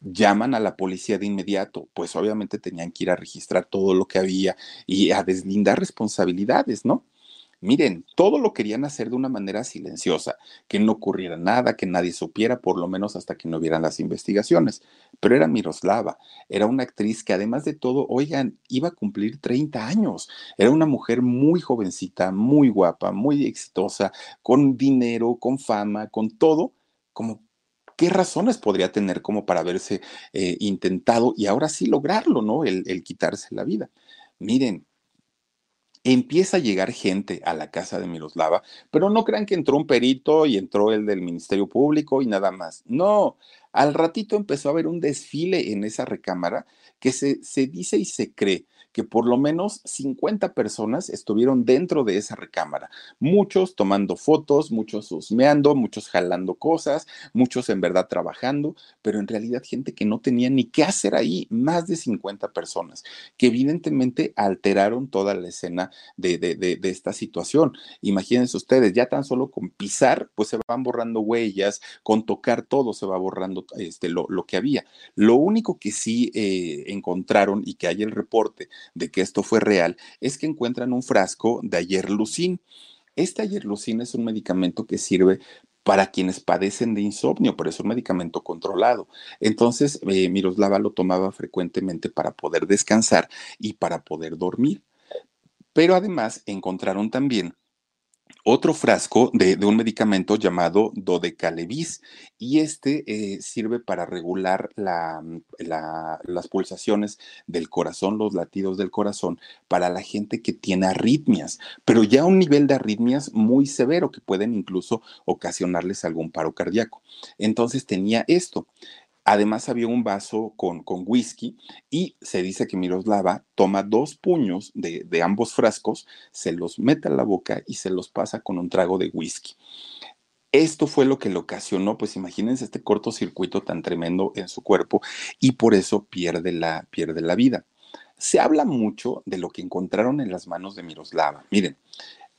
Llaman a la policía de inmediato, pues obviamente tenían que ir a registrar todo lo que había y a deslindar responsabilidades, ¿no? Miren, todo lo querían hacer de una manera silenciosa, que no ocurriera nada, que nadie supiera, por lo menos hasta que no vieran las investigaciones. Pero era Miroslava, era una actriz que además de todo, oigan, iba a cumplir 30 años. Era una mujer muy jovencita, muy guapa, muy exitosa, con dinero, con fama, con todo, como ¿qué razones podría tener como para haberse eh, intentado y ahora sí lograrlo, ¿no? El, quitarse la vida. Miren, empieza a llegar gente a la casa de Miroslava, pero no crean que entró un perito y entró el del Ministerio Público y nada más. No, al ratito empezó a haber un desfile en esa recámara que se, se dice y se cree que por lo menos 50 personas estuvieron dentro de esa recámara, muchos tomando fotos, muchos husmeando, muchos jalando cosas, muchos en verdad trabajando, pero en realidad gente que no tenía ni qué hacer ahí, más de 50 personas, que evidentemente alteraron toda la escena de, de, de, esta situación. Imagínense ustedes, ya tan solo con pisar, pues se van borrando huellas, con tocar todo se va borrando este, lo, lo que había. Lo único que sí eh, encontraron y que hay el reporte de que esto fue real es que encuentran un frasco de ayerlucin. Este ayerlucin es un medicamento que sirve para quienes padecen de insomnio, pero es un medicamento controlado. Entonces, eh, Miroslava lo tomaba frecuentemente para poder descansar y para poder dormir. Pero además encontraron también otro frasco de, un medicamento llamado Dodecalevis y este eh, sirve para regular la, la, las pulsaciones del corazón, los latidos del corazón para la gente que tiene arritmias, pero ya un nivel de arritmias muy severo que pueden incluso ocasionarles algún paro cardíaco. Entonces tenía esto. Además había un vaso con, con, whisky y se dice que Miroslava toma dos puños de, de, ambos frascos, se los mete a la boca y se los pasa con un trago de whisky. Esto fue lo que le ocasionó, pues imagínense este cortocircuito tan tremendo en su cuerpo y por eso pierde la, pierde la vida. Se habla mucho de lo que encontraron en las manos de Miroslava. Miren,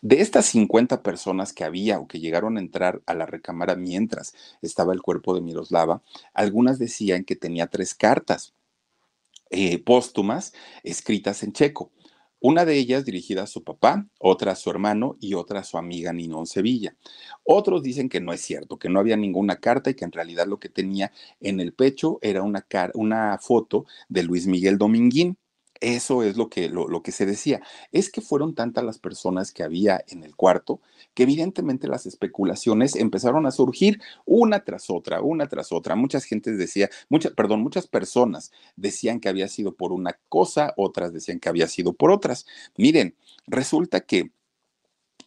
de estas 50 personas que había o que llegaron a entrar a la recámara mientras estaba el cuerpo de Miroslava, algunas decían que tenía tres cartas eh, póstumas escritas en checo. Una de ellas dirigida a su papá, otra a su hermano y otra a su amiga Ninón Sevilla. Otros dicen que no es cierto, que no había ninguna carta y que en realidad lo que tenía en el pecho era una, una foto de Luis Miguel Dominguín. Eso es lo que, lo, lo, que se decía. Es que fueron tantas las personas que había en el cuarto que evidentemente las especulaciones empezaron a surgir una tras otra, una tras otra. Muchas gentes decía, muchas, perdón, muchas personas decían que había sido por una cosa, otras decían que había sido por otras. Miren, resulta que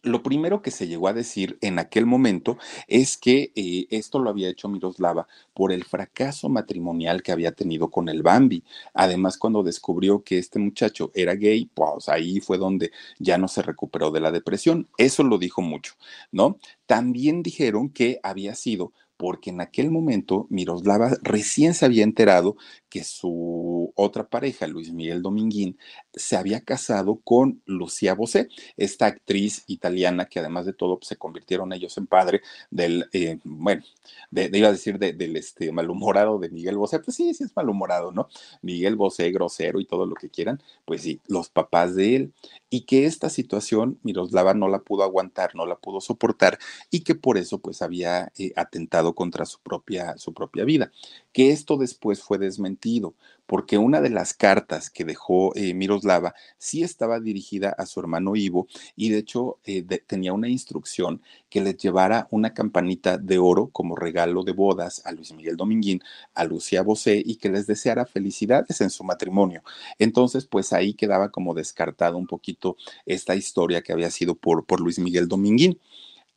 lo primero que se llegó a decir en aquel momento es que eh, esto lo había hecho Miroslava por el fracaso matrimonial que había tenido con el Bambi. Además, cuando descubrió que este muchacho era gay, pues ahí fue donde ya no se recuperó de la depresión. Eso lo dijo mucho, ¿no? También dijeron que había sido porque en aquel momento Miroslava recién se había enterado que su otra pareja, Luis Miguel Dominguín, se había casado con Lucía Bosé, esta actriz italiana que además de todo pues, se convirtieron ellos en padre del, eh, bueno, de, iba a decir de, del este, malhumorado de Miguel Bosé, pues sí, sí es malhumorado, ¿no? Miguel Bosé, grosero y todo lo que quieran, pues sí, los papás de él. Y que esta situación Miroslava no la pudo aguantar, no la pudo soportar y que por eso pues había eh, atentado contra su propia, su propia vida. Que esto después fue desmentido, porque una de las cartas que dejó eh, Miroslava sí estaba dirigida a su hermano Ivo y de hecho eh, tenía una instrucción que les llevara una campanita de oro como regalo de bodas a Luis Miguel Dominguín, a Lucía Bosé y que les deseara felicidades en su matrimonio. Entonces, pues ahí quedaba como descartado un poquito esta historia que había sido por, por Luis Miguel Dominguín.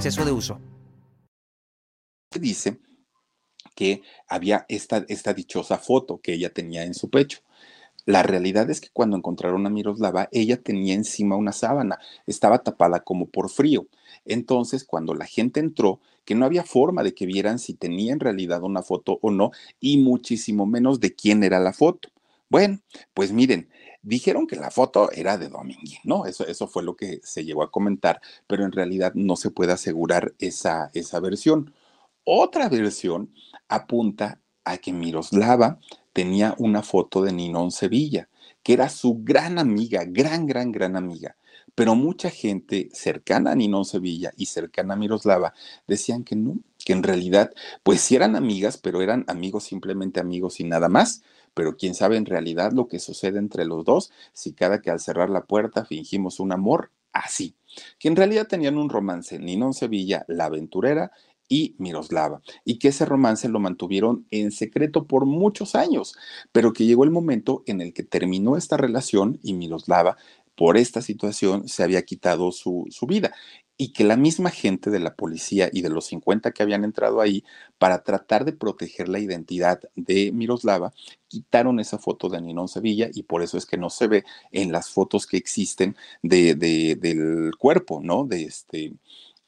exceso de uso. Dice que había esta, esta dichosa foto que ella tenía en su pecho. La realidad es que cuando encontraron a Miroslava, ella tenía encima una sábana, estaba tapada como por frío. Entonces, cuando la gente entró, que no había forma de que vieran si tenía en realidad una foto o no, y muchísimo menos de quién era la foto. Bueno, pues miren, dijeron que la foto era de Domínguez, ¿no? Eso, eso fue lo que se llegó a comentar, pero en realidad no se puede asegurar esa, esa versión. Otra versión apunta a que Miroslava tenía una foto de Ninón Sevilla, que era su gran amiga, gran, gran, gran amiga. Pero mucha gente cercana a Ninón Sevilla y cercana a Miroslava decían que no, que en realidad, pues sí eran amigas, pero eran amigos simplemente amigos y nada más. Pero quién sabe en realidad lo que sucede entre los dos si cada que al cerrar la puerta fingimos un amor así. Que en realidad tenían un romance, Ninón Sevilla, la aventurera, y Miroslava, y que ese romance lo mantuvieron en secreto por muchos años, pero que llegó el momento en el que terminó esta relación y Miroslava por esta situación se había quitado su, su vida y que la misma gente de la policía y de los 50 que habían entrado ahí para tratar de proteger la identidad de Miroslava, quitaron esa foto de Ninón Sevilla y por eso es que no se ve en las fotos que existen de, de, del cuerpo, ¿no? De este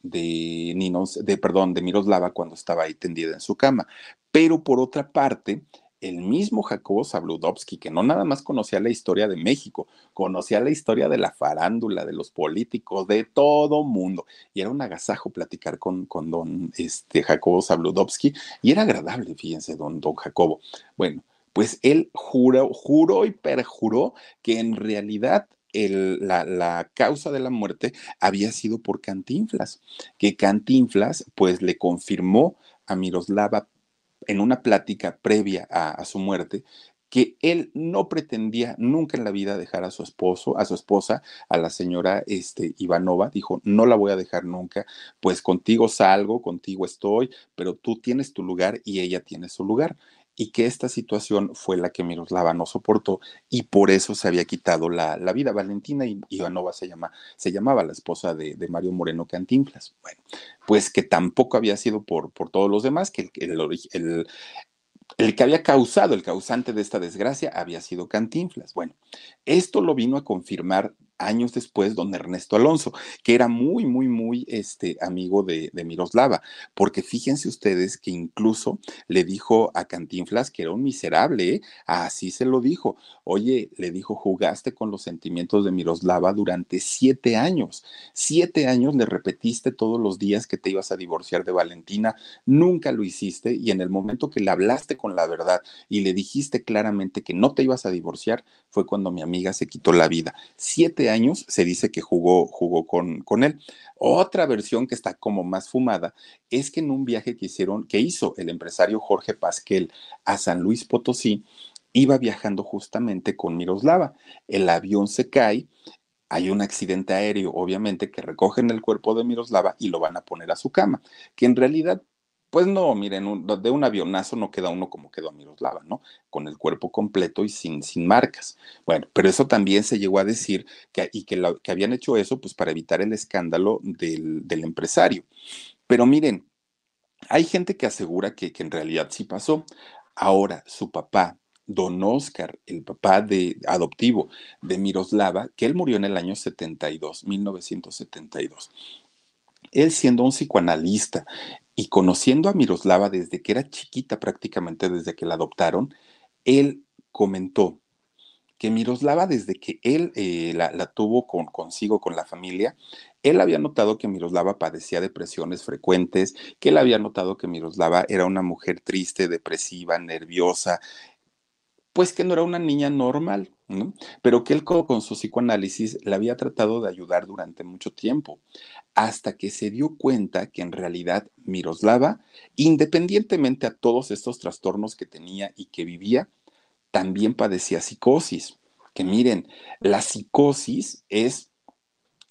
de de perdón, de Miroslava cuando estaba ahí tendida en su cama. Pero por otra parte, el mismo Jacobo Zabludovsky, que no nada más conocía la historia de México, conocía la historia de la farándula, de los políticos, de todo mundo. Y era un agasajo platicar con, con don este, Jacobo Zabludovsky, y era agradable, fíjense, don, don Jacobo. Bueno, pues él juró, juró y perjuró que en realidad la, la, causa de la muerte había sido por Cantinflas, que Cantinflas pues le confirmó a Miroslava en una plática previa a, su muerte que él no pretendía nunca en la vida dejar a su esposo, a su esposa, a la señora este, Ivanova, dijo, no la voy a dejar nunca, pues contigo salgo, contigo estoy, pero tú tienes tu lugar y ella tiene su lugar y que esta situación fue la que Miroslava no soportó y por eso se había quitado la, vida. Valentina Ivanova se, se llamaba la esposa de, Mario Moreno Cantinflas. Bueno, pues que tampoco había sido por, por todos los demás, que el, el, el que había causado, el causante de esta desgracia, había sido Cantinflas. Bueno, esto lo vino a confirmar años después don Ernesto Alonso, que era muy, muy, muy este, amigo de, de, Miroslava, porque fíjense ustedes que incluso le dijo a Cantinflas que era un miserable, ¿eh? así se lo dijo. Oye, le dijo, jugaste con los sentimientos de Miroslava durante siete años. Siete años le repetiste todos los días que te ibas a divorciar de Valentina, nunca lo hiciste y en el momento que le hablaste con la verdad y le dijiste claramente que no te ibas a divorciar, fue cuando mi amiga se quitó la vida. Siete años se dice que jugó, jugó con, con él. Otra versión que está como más fumada es que en un viaje que hicieron, que hizo el empresario Jorge Pasquel a San Luis Potosí, iba viajando justamente con Miroslava. El avión se cae, hay un accidente aéreo, obviamente, que recogen el cuerpo de Miroslava y lo van a poner a su cama, que en realidad pues no, miren, de un avionazo no queda uno como quedó a Miroslava, ¿no? Con el cuerpo completo y sin, sin marcas. Bueno, pero eso también se llegó a decir que, y que, que habían hecho eso pues para evitar el escándalo del, del empresario. Pero miren, hay gente que asegura que, que en realidad sí pasó. Ahora, su papá, don Oscar, el papá de, adoptivo de Miroslava, que él murió en el año 72, 1972. Él siendo un psicoanalista y conociendo a Miroslava desde que era chiquita, prácticamente desde que la adoptaron, él comentó que Miroslava, desde que él eh, la, tuvo con, consigo, con la familia, él había notado que Miroslava padecía depresiones frecuentes, que él había notado que Miroslava era una mujer triste, depresiva, nerviosa, pues que no era una niña normal, ¿no? pero que él con su psicoanálisis la había tratado de ayudar durante mucho tiempo, hasta que se dio cuenta que en realidad Miroslava, independientemente a todos estos trastornos que tenía y que vivía, también padecía psicosis. Que miren, la psicosis es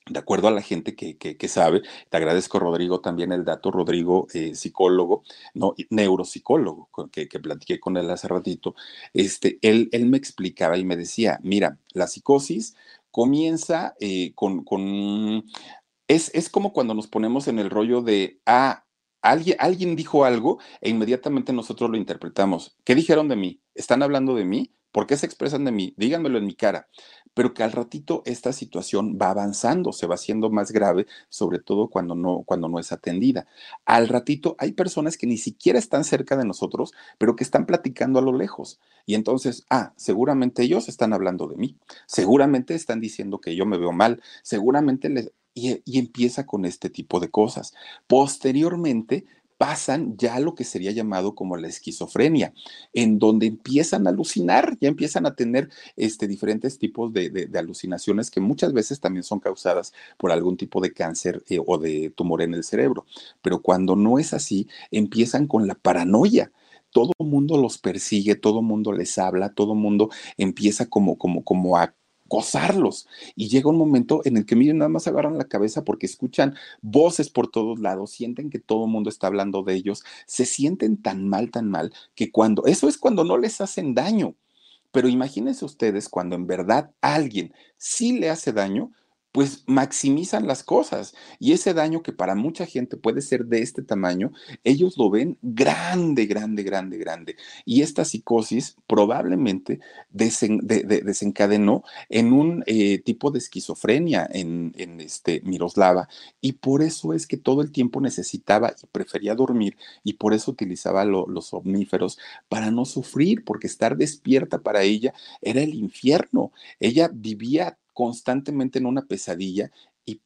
de acuerdo a la gente que, que, sabe, te agradezco, Rodrigo, también el dato, Rodrigo, eh, psicólogo, no, neuropsicólogo, que, que, platiqué con él hace ratito, este, él, él me explicaba y me decía, mira, la psicosis comienza eh, con, con es, es, como cuando nos ponemos en el rollo de, ah, alguien, alguien dijo algo e inmediatamente nosotros lo interpretamos. ¿Qué dijeron de mí? ¿Están hablando de mí? ¿Por qué se expresan de mí? Díganmelo en mi cara. Pero que al ratito esta situación va avanzando, se va haciendo más grave, sobre todo cuando no, cuando no es atendida. Al ratito hay personas que ni siquiera están cerca de nosotros, pero que están platicando a lo lejos. Y entonces, ah, seguramente ellos están hablando de mí, seguramente están diciendo que yo me veo mal, seguramente les... Y, y empieza con este tipo de cosas. Posteriormente, pasan ya a lo que sería llamado como la esquizofrenia, en donde empiezan a alucinar, ya empiezan a tener este, diferentes tipos de, alucinaciones que muchas veces también son causadas por algún tipo de cáncer eh, o de tumor en el cerebro. Pero cuando no es así, empiezan con la paranoia todo mundo los persigue, todo mundo les habla, todo mundo empieza como, como, como a gozarlos. Y llega un momento en el que, miren, nada más agarran la cabeza porque escuchan voces por todos lados, sienten que todo el mundo está hablando de ellos, se sienten tan mal, tan mal, que cuando, eso es cuando no les hacen daño. Pero imagínense ustedes cuando en verdad alguien sí le hace daño, pues maximizan las cosas. Y ese daño que para mucha gente puede ser de este tamaño, ellos lo ven grande, grande, grande, grande. Y esta psicosis probablemente desen, de, de, desencadenó en un eh, tipo de esquizofrenia en, este Miroslava. Y por eso es que todo el tiempo necesitaba y prefería dormir y por eso utilizaba lo, los omníferos para no sufrir, porque estar despierta para ella era el infierno. Ella vivía constantemente en una pesadilla y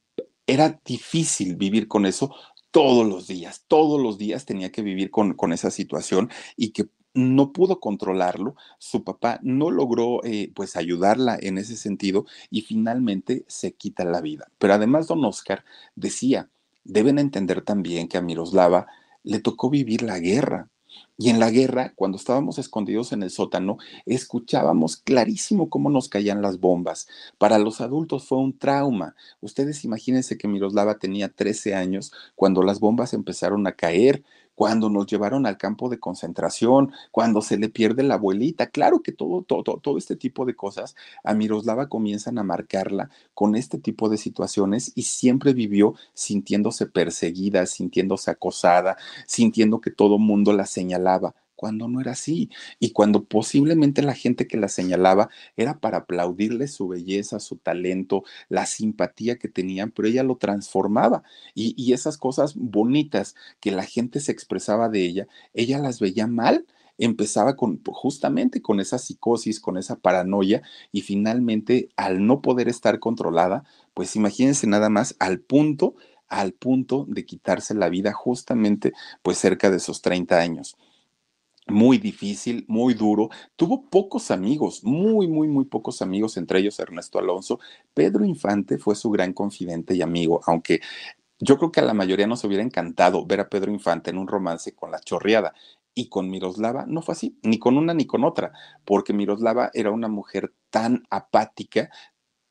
era difícil vivir con eso todos los días, todos los días tenía que vivir con, con esa situación y que no pudo controlarlo, su papá no logró eh, pues ayudarla en ese sentido y finalmente se quita la vida. Pero además don Oscar decía, deben entender también que a Miroslava le tocó vivir la guerra, y en la guerra, cuando estábamos escondidos en el sótano, escuchábamos clarísimo cómo nos caían las bombas. Para los adultos fue un trauma. Ustedes imagínense que Miroslava tenía 13 años cuando las bombas empezaron a caer cuando nos llevaron al campo de concentración, cuando se le pierde la abuelita. Claro que todo, todo, todo este tipo de cosas a Miroslava comienzan a marcarla con este tipo de situaciones y siempre vivió sintiéndose perseguida, sintiéndose acosada, sintiendo que todo mundo la señalaba cuando no era así y cuando posiblemente la gente que la señalaba era para aplaudirle su belleza, su talento, la simpatía que tenían, pero ella lo transformaba y, y esas cosas bonitas que la gente se expresaba de ella, ella las veía mal empezaba con justamente con esa psicosis, con esa paranoia y finalmente al no poder estar controlada, pues imagínense nada más al punto al punto de quitarse la vida justamente pues cerca de esos 30 años muy difícil, muy duro. Tuvo pocos amigos, muy, muy, muy pocos amigos, entre ellos Ernesto Alonso. Pedro Infante fue su gran confidente y amigo, aunque yo creo que a la mayoría nos hubiera encantado ver a Pedro Infante en un romance con la chorreada. Y con Miroslava no fue así, ni con una ni con otra, porque Miroslava era una mujer tan apática,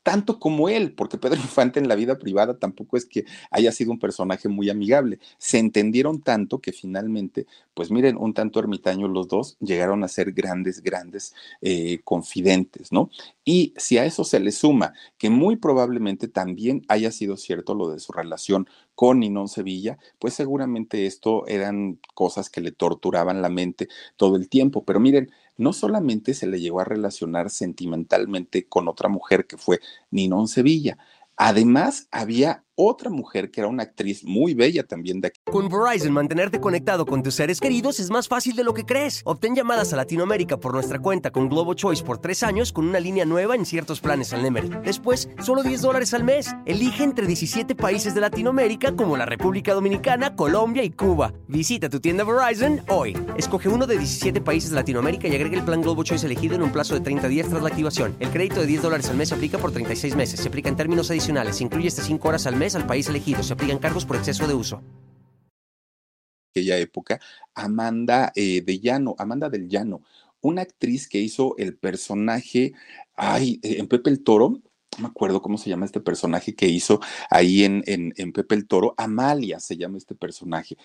tanto como él, porque Pedro *laughs* Infante en la vida privada tampoco es que haya sido un personaje muy amigable. Se entendieron tanto que finalmente, pues miren, un tanto ermitaño los dos llegaron a ser grandes, grandes eh, confidentes, ¿no? Y si a eso se le suma que muy probablemente también haya sido cierto lo de su relación con Ninón Sevilla, pues seguramente esto eran cosas que le torturaban la mente todo el tiempo. Pero miren, no solamente se le llegó a relacionar sentimentalmente con otra mujer que fue Ninón Sevilla, además había otra mujer que era una actriz muy bella también de aquí. Con Verizon, mantenerte conectado con tus seres queridos es más fácil de lo que crees. Obtén llamadas a Latinoamérica por nuestra cuenta con Globo Choice por tres años con una línea nueva en ciertos planes al Nemery. Después, solo 10 dólares al mes. Elige entre 17 países de Latinoamérica como la República Dominicana, Colombia y Cuba. Visita tu tienda Verizon hoy. Escoge uno de 17 países de Latinoamérica y agrega el plan Globo Choice elegido en un plazo de 30 días tras la activación. El crédito de 10 dólares al mes se aplica por 36 meses. Se aplica en términos adicionales. Se incluye hasta 5 horas al mes al país elegido. Se aplican cargos por exceso de uso. Aquella época, Amanda eh, de Llano, Amanda del Llano, una actriz que hizo el personaje, ay, eh, en Pepe el Toro, no me acuerdo cómo se llama este personaje que hizo ahí en, en, en Pepe el Toro, Amalia se llama este personaje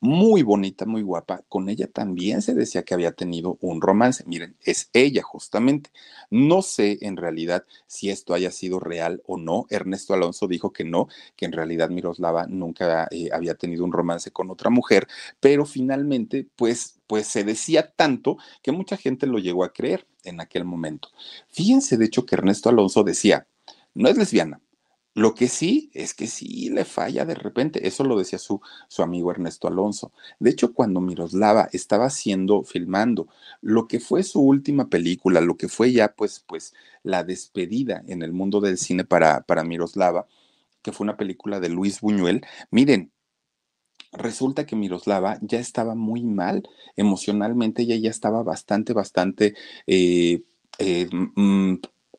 muy bonita, muy guapa. Con ella también se decía que había tenido un romance. Miren, es ella justamente. No sé en realidad si esto haya sido real o no. Ernesto Alonso dijo que no, que en realidad Miroslava nunca eh, había tenido un romance con otra mujer, pero finalmente, pues pues se decía tanto que mucha gente lo llegó a creer en aquel momento. Fíjense, de hecho, que Ernesto Alonso decía, no es lesbiana, lo que sí es que sí le falla de repente. Eso lo decía su, su amigo Ernesto Alonso. De hecho, cuando Miroslava estaba haciendo, filmando lo que fue su última película, lo que fue ya pues, pues la despedida en el mundo del cine para, para Miroslava, que fue una película de Luis Buñuel, miren, resulta que Miroslava ya estaba muy mal emocionalmente, ella ya estaba bastante, bastante... Eh, eh, mm,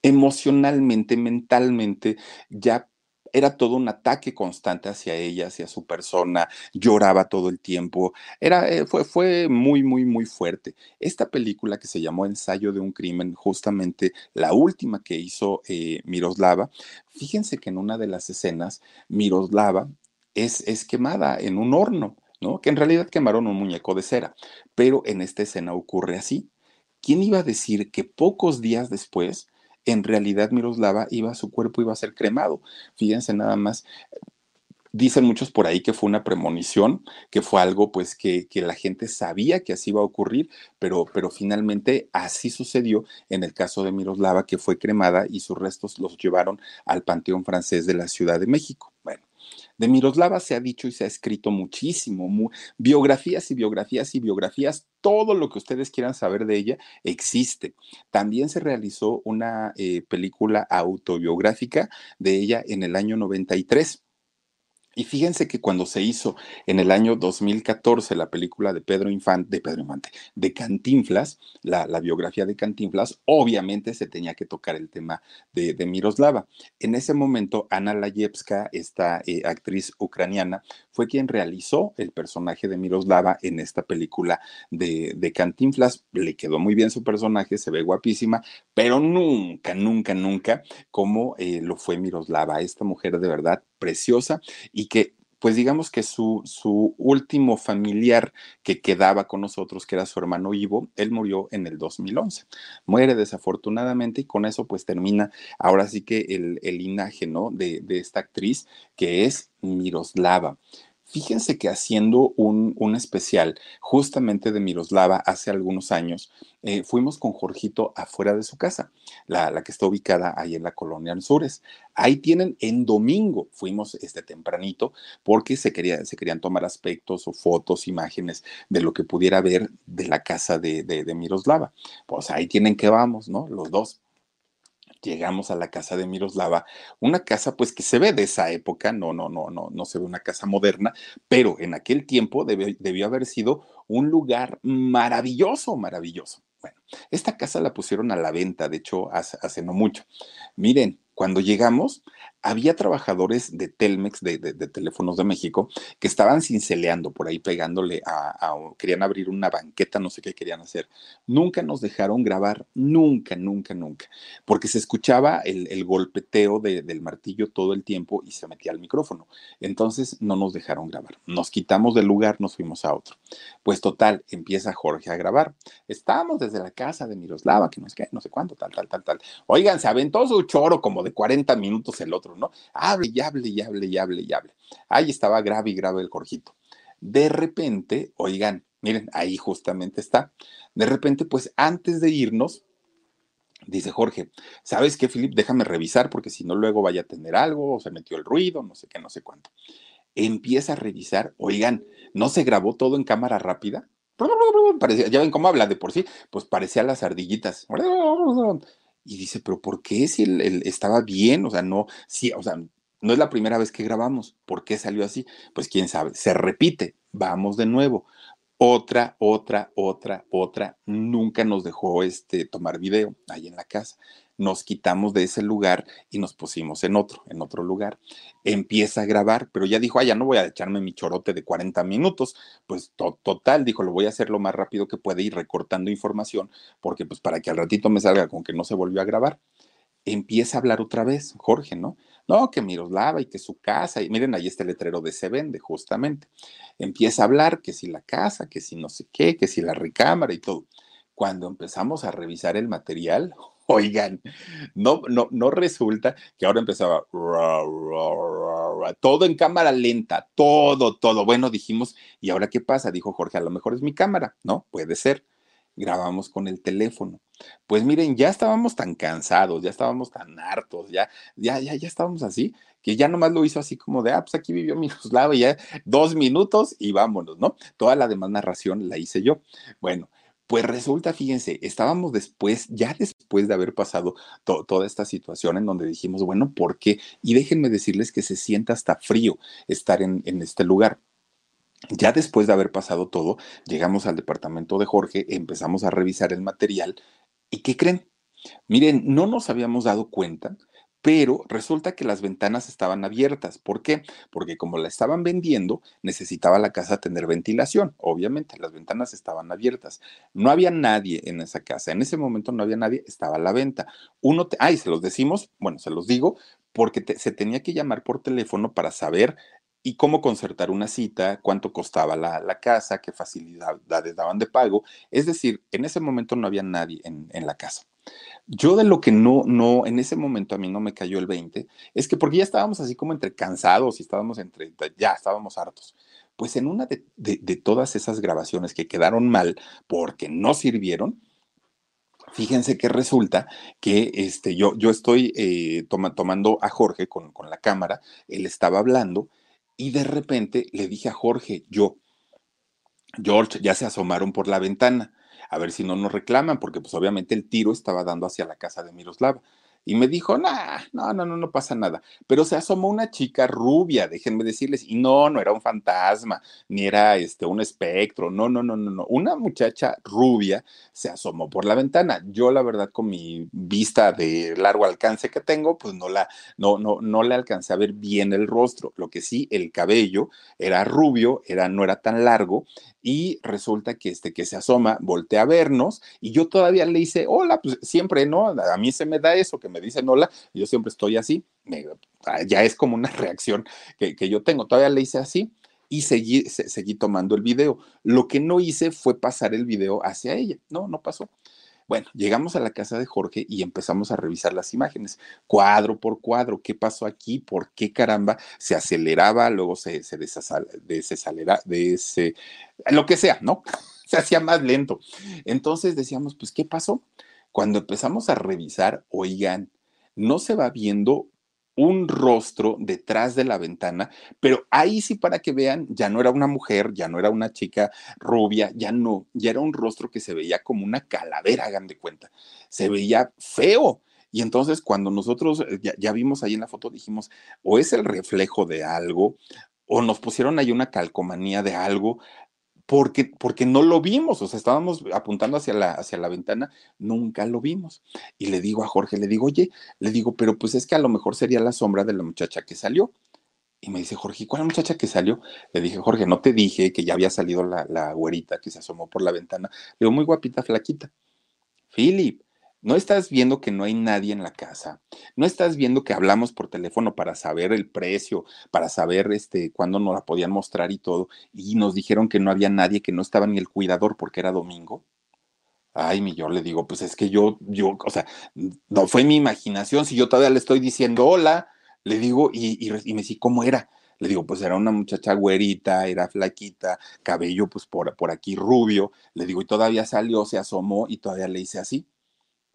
emocionalmente, mentalmente, ya era todo un ataque constante hacia ella, hacia su persona, lloraba todo el tiempo, era, eh, fue, fue muy, muy, muy fuerte. Esta película que se llamó Ensayo de un crimen, justamente la última que hizo eh, Miroslava, fíjense que en una de las escenas, Miroslava es, es quemada en un horno, ¿no? Que en realidad quemaron un muñeco de cera, pero en esta escena ocurre así. ¿Quién iba a decir que pocos días después en realidad Miroslava iba, su cuerpo iba a ser cremado. Fíjense nada más. Dicen muchos por ahí que fue una premonición, que fue algo pues que, que, la gente sabía que así iba a ocurrir, pero, pero finalmente así sucedió en el caso de Miroslava, que fue cremada y sus restos los llevaron al Panteón Francés de la Ciudad de México. Bueno, de Miroslava se ha dicho y se ha escrito muchísimo, biografías y biografías y biografías, todo lo que ustedes quieran saber de ella existe. También se realizó una eh, película autobiográfica de ella en el año 93. Y fíjense que cuando se hizo en el año 2014 la película de Pedro Infante, de Pedro Infante, de Cantinflas, la, biografía de Cantinflas, obviamente se tenía que tocar el tema de, Miroslava. En ese momento, Ana Layevska, esta eh, actriz ucraniana, fue quien realizó el personaje de Miroslava en esta película de, Cantinflas. Le quedó muy bien su personaje, se ve guapísima, pero nunca, nunca, nunca como eh, lo fue Miroslava, esta mujer de verdad preciosa y que pues digamos que su, su, último familiar que quedaba con nosotros, que era su hermano Ivo, él murió en el 2011. Muere desafortunadamente y con eso pues termina ahora sí que el, el linaje, ¿no? De, de esta actriz que es Miroslava. Fíjense que haciendo un, un, especial justamente de Miroslava hace algunos años, eh, fuimos con Jorgito afuera de su casa, la, la, que está ubicada ahí en la colonia Anzures. Ahí tienen en domingo, fuimos este tempranito porque se, se querían tomar aspectos o fotos, imágenes de lo que pudiera ver de la casa de, de, de Miroslava. Pues ahí tienen que vamos, ¿no? Los dos llegamos a la casa de Miroslava, una casa pues que se ve de esa época, no, no, no, no, no se ve una casa moderna, pero en aquel tiempo debió haber sido un lugar maravilloso, maravilloso. Bueno, esta casa la pusieron a la venta, de hecho, hace, hace no mucho. Miren, cuando llegamos, había trabajadores de Telmex, de, Teléfonos de México, que estaban cinceleando por ahí, pegándole a, querían abrir una banqueta, no sé qué querían hacer. Nunca nos dejaron grabar, nunca, nunca, nunca, porque se escuchaba el, golpeteo del martillo todo el tiempo y se metía al micrófono. Entonces no nos dejaron grabar. Nos quitamos del lugar, nos fuimos a otro. Pues total, empieza Jorge a grabar. Estábamos desde la casa de Miroslava, que no sé qué, no sé cuánto, tal, tal, tal, tal. Oigan, se aventó su choro como de 40 minutos el otro, Hable y hable y hable y hable y hable. Ahí estaba grave y grave el Jorgito. De repente, oigan, miren, ahí justamente está. De repente, pues antes de irnos, dice Jorge, ¿sabes qué, Filip? Déjame revisar porque si no luego vaya a tener algo o se metió el ruido, no sé qué, no sé cuánto. Empieza a revisar, oigan, ¿no se grabó todo en cámara rápida? Parecía, ya ven cómo habla de por sí, pues parecía las ardillitas. Y dice, pero ¿por qué si él, estaba bien? O sea, no, sí, o sea, no es la primera vez que grabamos. ¿Por qué salió así? Pues quién sabe, se repite. Vamos de nuevo. Otra, otra, otra, otra. Nunca nos dejó este, tomar video ahí en la casa nos quitamos de ese lugar y nos pusimos en otro, en otro lugar. Empieza a grabar, pero ya dijo, ah, ya no voy a echarme mi chorote de 40 minutos. Pues total, dijo, lo voy a hacer lo más rápido que puede ir recortando información, porque pues para que al ratito me salga con que no se volvió a grabar. Empieza a hablar otra vez, Jorge, ¿no? No, que Miroslava y que su casa, y miren, ahí está el letrero de se vende, justamente. Empieza a hablar que si la casa, que si no sé qué, que si la recámara y todo. Cuando empezamos a revisar el material, *laughs* Oigan, no, no, no resulta que ahora empezaba todo en cámara lenta, todo, todo. Bueno, dijimos, ¿y ahora qué pasa? Dijo Jorge, a lo mejor es mi cámara, ¿no? Puede ser. Grabamos con el teléfono. Pues miren, ya estábamos tan cansados, ya estábamos tan hartos, ya, ya, ya, ya estábamos así, que ya nomás lo hizo así como de, ah, pues aquí vivió Miroslava, ya dos minutos y vámonos, ¿no? Toda la demás narración la hice yo. Bueno, pues resulta, fíjense, estábamos después, ya después de haber pasado toda esta situación en donde dijimos, bueno, ¿por qué? Y déjenme decirles que se sienta hasta frío estar en, en este lugar. Ya después de haber pasado todo, llegamos al departamento de Jorge, empezamos a revisar el material y ¿qué creen? Miren, no nos habíamos dado cuenta pero resulta que las ventanas estaban abiertas. ¿Por qué? Porque como la estaban vendiendo, necesitaba la casa tener ventilación. Obviamente, las ventanas estaban abiertas. No había nadie en esa casa. En ese momento no había nadie, estaba a la venta. Uno, te, ay, se los decimos, bueno, se los digo, porque se tenía que llamar por teléfono para saber y cómo concertar una cita, cuánto costaba la, la, casa, qué facilidades daban de pago. Es decir, en ese momento no había nadie en, en la casa. Yo de lo que no, no, en ese momento a mí no me cayó el 20, es que porque ya estábamos así como entre cansados y estábamos entre, ya estábamos hartos. Pues en una de, de, todas esas grabaciones que quedaron mal porque no sirvieron, fíjense que resulta que este, yo, yo estoy eh, tomando a Jorge con, con la cámara, él estaba hablando y de repente le dije a Jorge, yo, George, ya se asomaron por la ventana a ver si no nos reclaman, porque pues obviamente el tiro estaba dando hacia la casa de Miroslava. Y me dijo, nah, no, no, no, no pasa nada. Pero se asomó una chica rubia, déjenme decirles, y no, no era un fantasma, ni era este, un espectro, no, no, no, no, no. Una muchacha rubia se asomó por la ventana. Yo, la verdad, con mi vista de largo alcance que tengo, pues no la, no, no, no le alcancé a ver bien el rostro. Lo que sí, el cabello era rubio, era, no era tan largo, y resulta que este que se asoma voltea a vernos y yo todavía le hice hola, pues siempre, ¿no? A mí se me da eso, que me dicen hola, yo siempre estoy así, ah, ya es como una *laughs* reacción que, que yo tengo, todavía le hice así y seguí, seguí tomando el video. Lo que no hice fue pasar el video hacia ella, no, no pasó. Bueno, llegamos a la casa de Jorge y empezamos a revisar las imágenes, cuadro por cuadro, qué pasó aquí, por qué caramba se aceleraba, luego se, se desacelera, de lo que sea, ¿no? *laughs* Se hacía más lento. Entonces decíamos, pues, ¿qué pasó? Cuando empezamos a revisar, oigan, no se va viendo un rostro detrás de la ventana, pero ahí sí para que vean, ya no era una mujer, ya no era una chica rubia, ya no, ya era un rostro que se veía como una calavera, hagan de cuenta, se veía feo. Y entonces cuando nosotros eh, ya, ya vimos ahí en la foto, dijimos, o es el reflejo de algo, o nos pusieron ahí una calcomanía de algo, porque, porque no lo vimos, o sea, estábamos apuntando hacia la, hacia la ventana, nunca lo vimos. Y le digo a Jorge, le digo, oye, le digo, pero pues es que a lo mejor sería la sombra de la muchacha que salió. Y me dice, Jorge, ¿cuál muchacha que salió? Le dije, Jorge, no te dije que ya había salido la, la güerita que se asomó por la ventana. Le digo, muy guapita, flaquita. Philip, no estás viendo que no hay nadie en la casa. No estás viendo que hablamos por teléfono para saber el precio, para saber este cuándo nos la podían mostrar y todo. Y nos dijeron que no había nadie, que no estaba ni el cuidador porque era domingo. Ay, mi yo le digo, pues es que yo, yo, o sea, no fue mi imaginación. Si yo todavía le estoy diciendo hola, le digo, y, y, me dice, ¿cómo era? Le digo, pues era una muchacha güerita, era flaquita, cabello pues por, por aquí rubio. Le digo, y todavía salió, se asomó y todavía le hice así.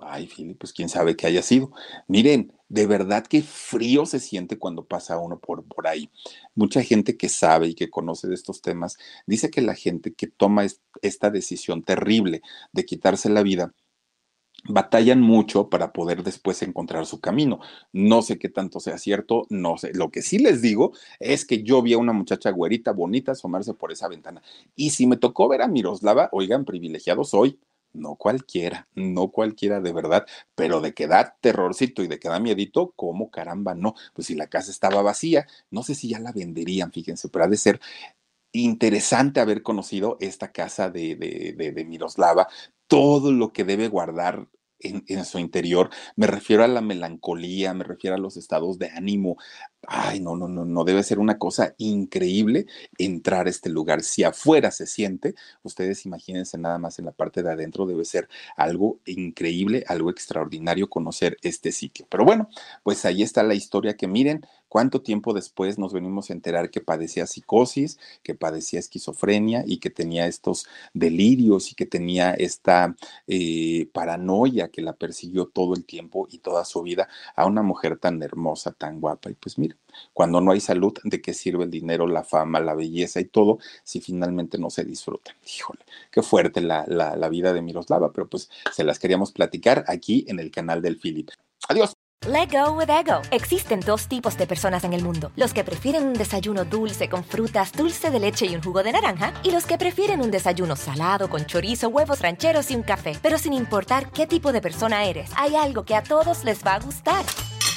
Ay, Philip, pues quién sabe qué haya sido. Miren, de verdad que frío se siente cuando pasa uno por, por ahí. Mucha gente que sabe y que conoce de estos temas dice que la gente que toma esta decisión terrible de quitarse la vida, batallan mucho para poder después encontrar su camino. No sé qué tanto sea cierto, no sé. Lo que sí les digo es que yo vi a una muchacha güerita bonita asomarse por esa ventana. Y si me tocó ver a Miroslava, oigan, privilegiado soy no cualquiera, no cualquiera de verdad, pero de que da terrorcito y de que da miedito, ¿cómo caramba no? Pues si la casa estaba vacía, no sé si ya la venderían, fíjense, pero ha de ser interesante haber conocido esta casa de, de, de, Miroslava, todo lo que debe guardar en, en, su interior. Me refiero a la melancolía, me refiero a los estados de ánimo, Ay, no, no, no, no debe ser una cosa increíble entrar a este lugar. Si afuera se siente, ustedes imagínense nada más en la parte de adentro, debe ser algo increíble, algo extraordinario conocer este sitio. Pero bueno, pues ahí está la historia que miren, cuánto tiempo después nos venimos a enterar que padecía psicosis, que padecía esquizofrenia y que tenía estos delirios y que tenía esta eh, paranoia que la persiguió todo el tiempo y toda su vida a una mujer tan hermosa, tan guapa. Y pues mira, cuando no hay salud, ¿de qué sirve el dinero, la fama, la belleza y todo si finalmente no se disfrutan? Híjole, qué fuerte la, la, la vida de Miroslava, pero pues se las queríamos platicar aquí en el canal del Philip. Adiós. Let go with ego. Existen dos tipos de personas en el mundo: los que prefieren un desayuno dulce con frutas, dulce de leche y un jugo de naranja, y los que prefieren un desayuno salado con chorizo, huevos rancheros y un café. Pero sin importar qué tipo de persona eres, hay algo que a todos les va a gustar.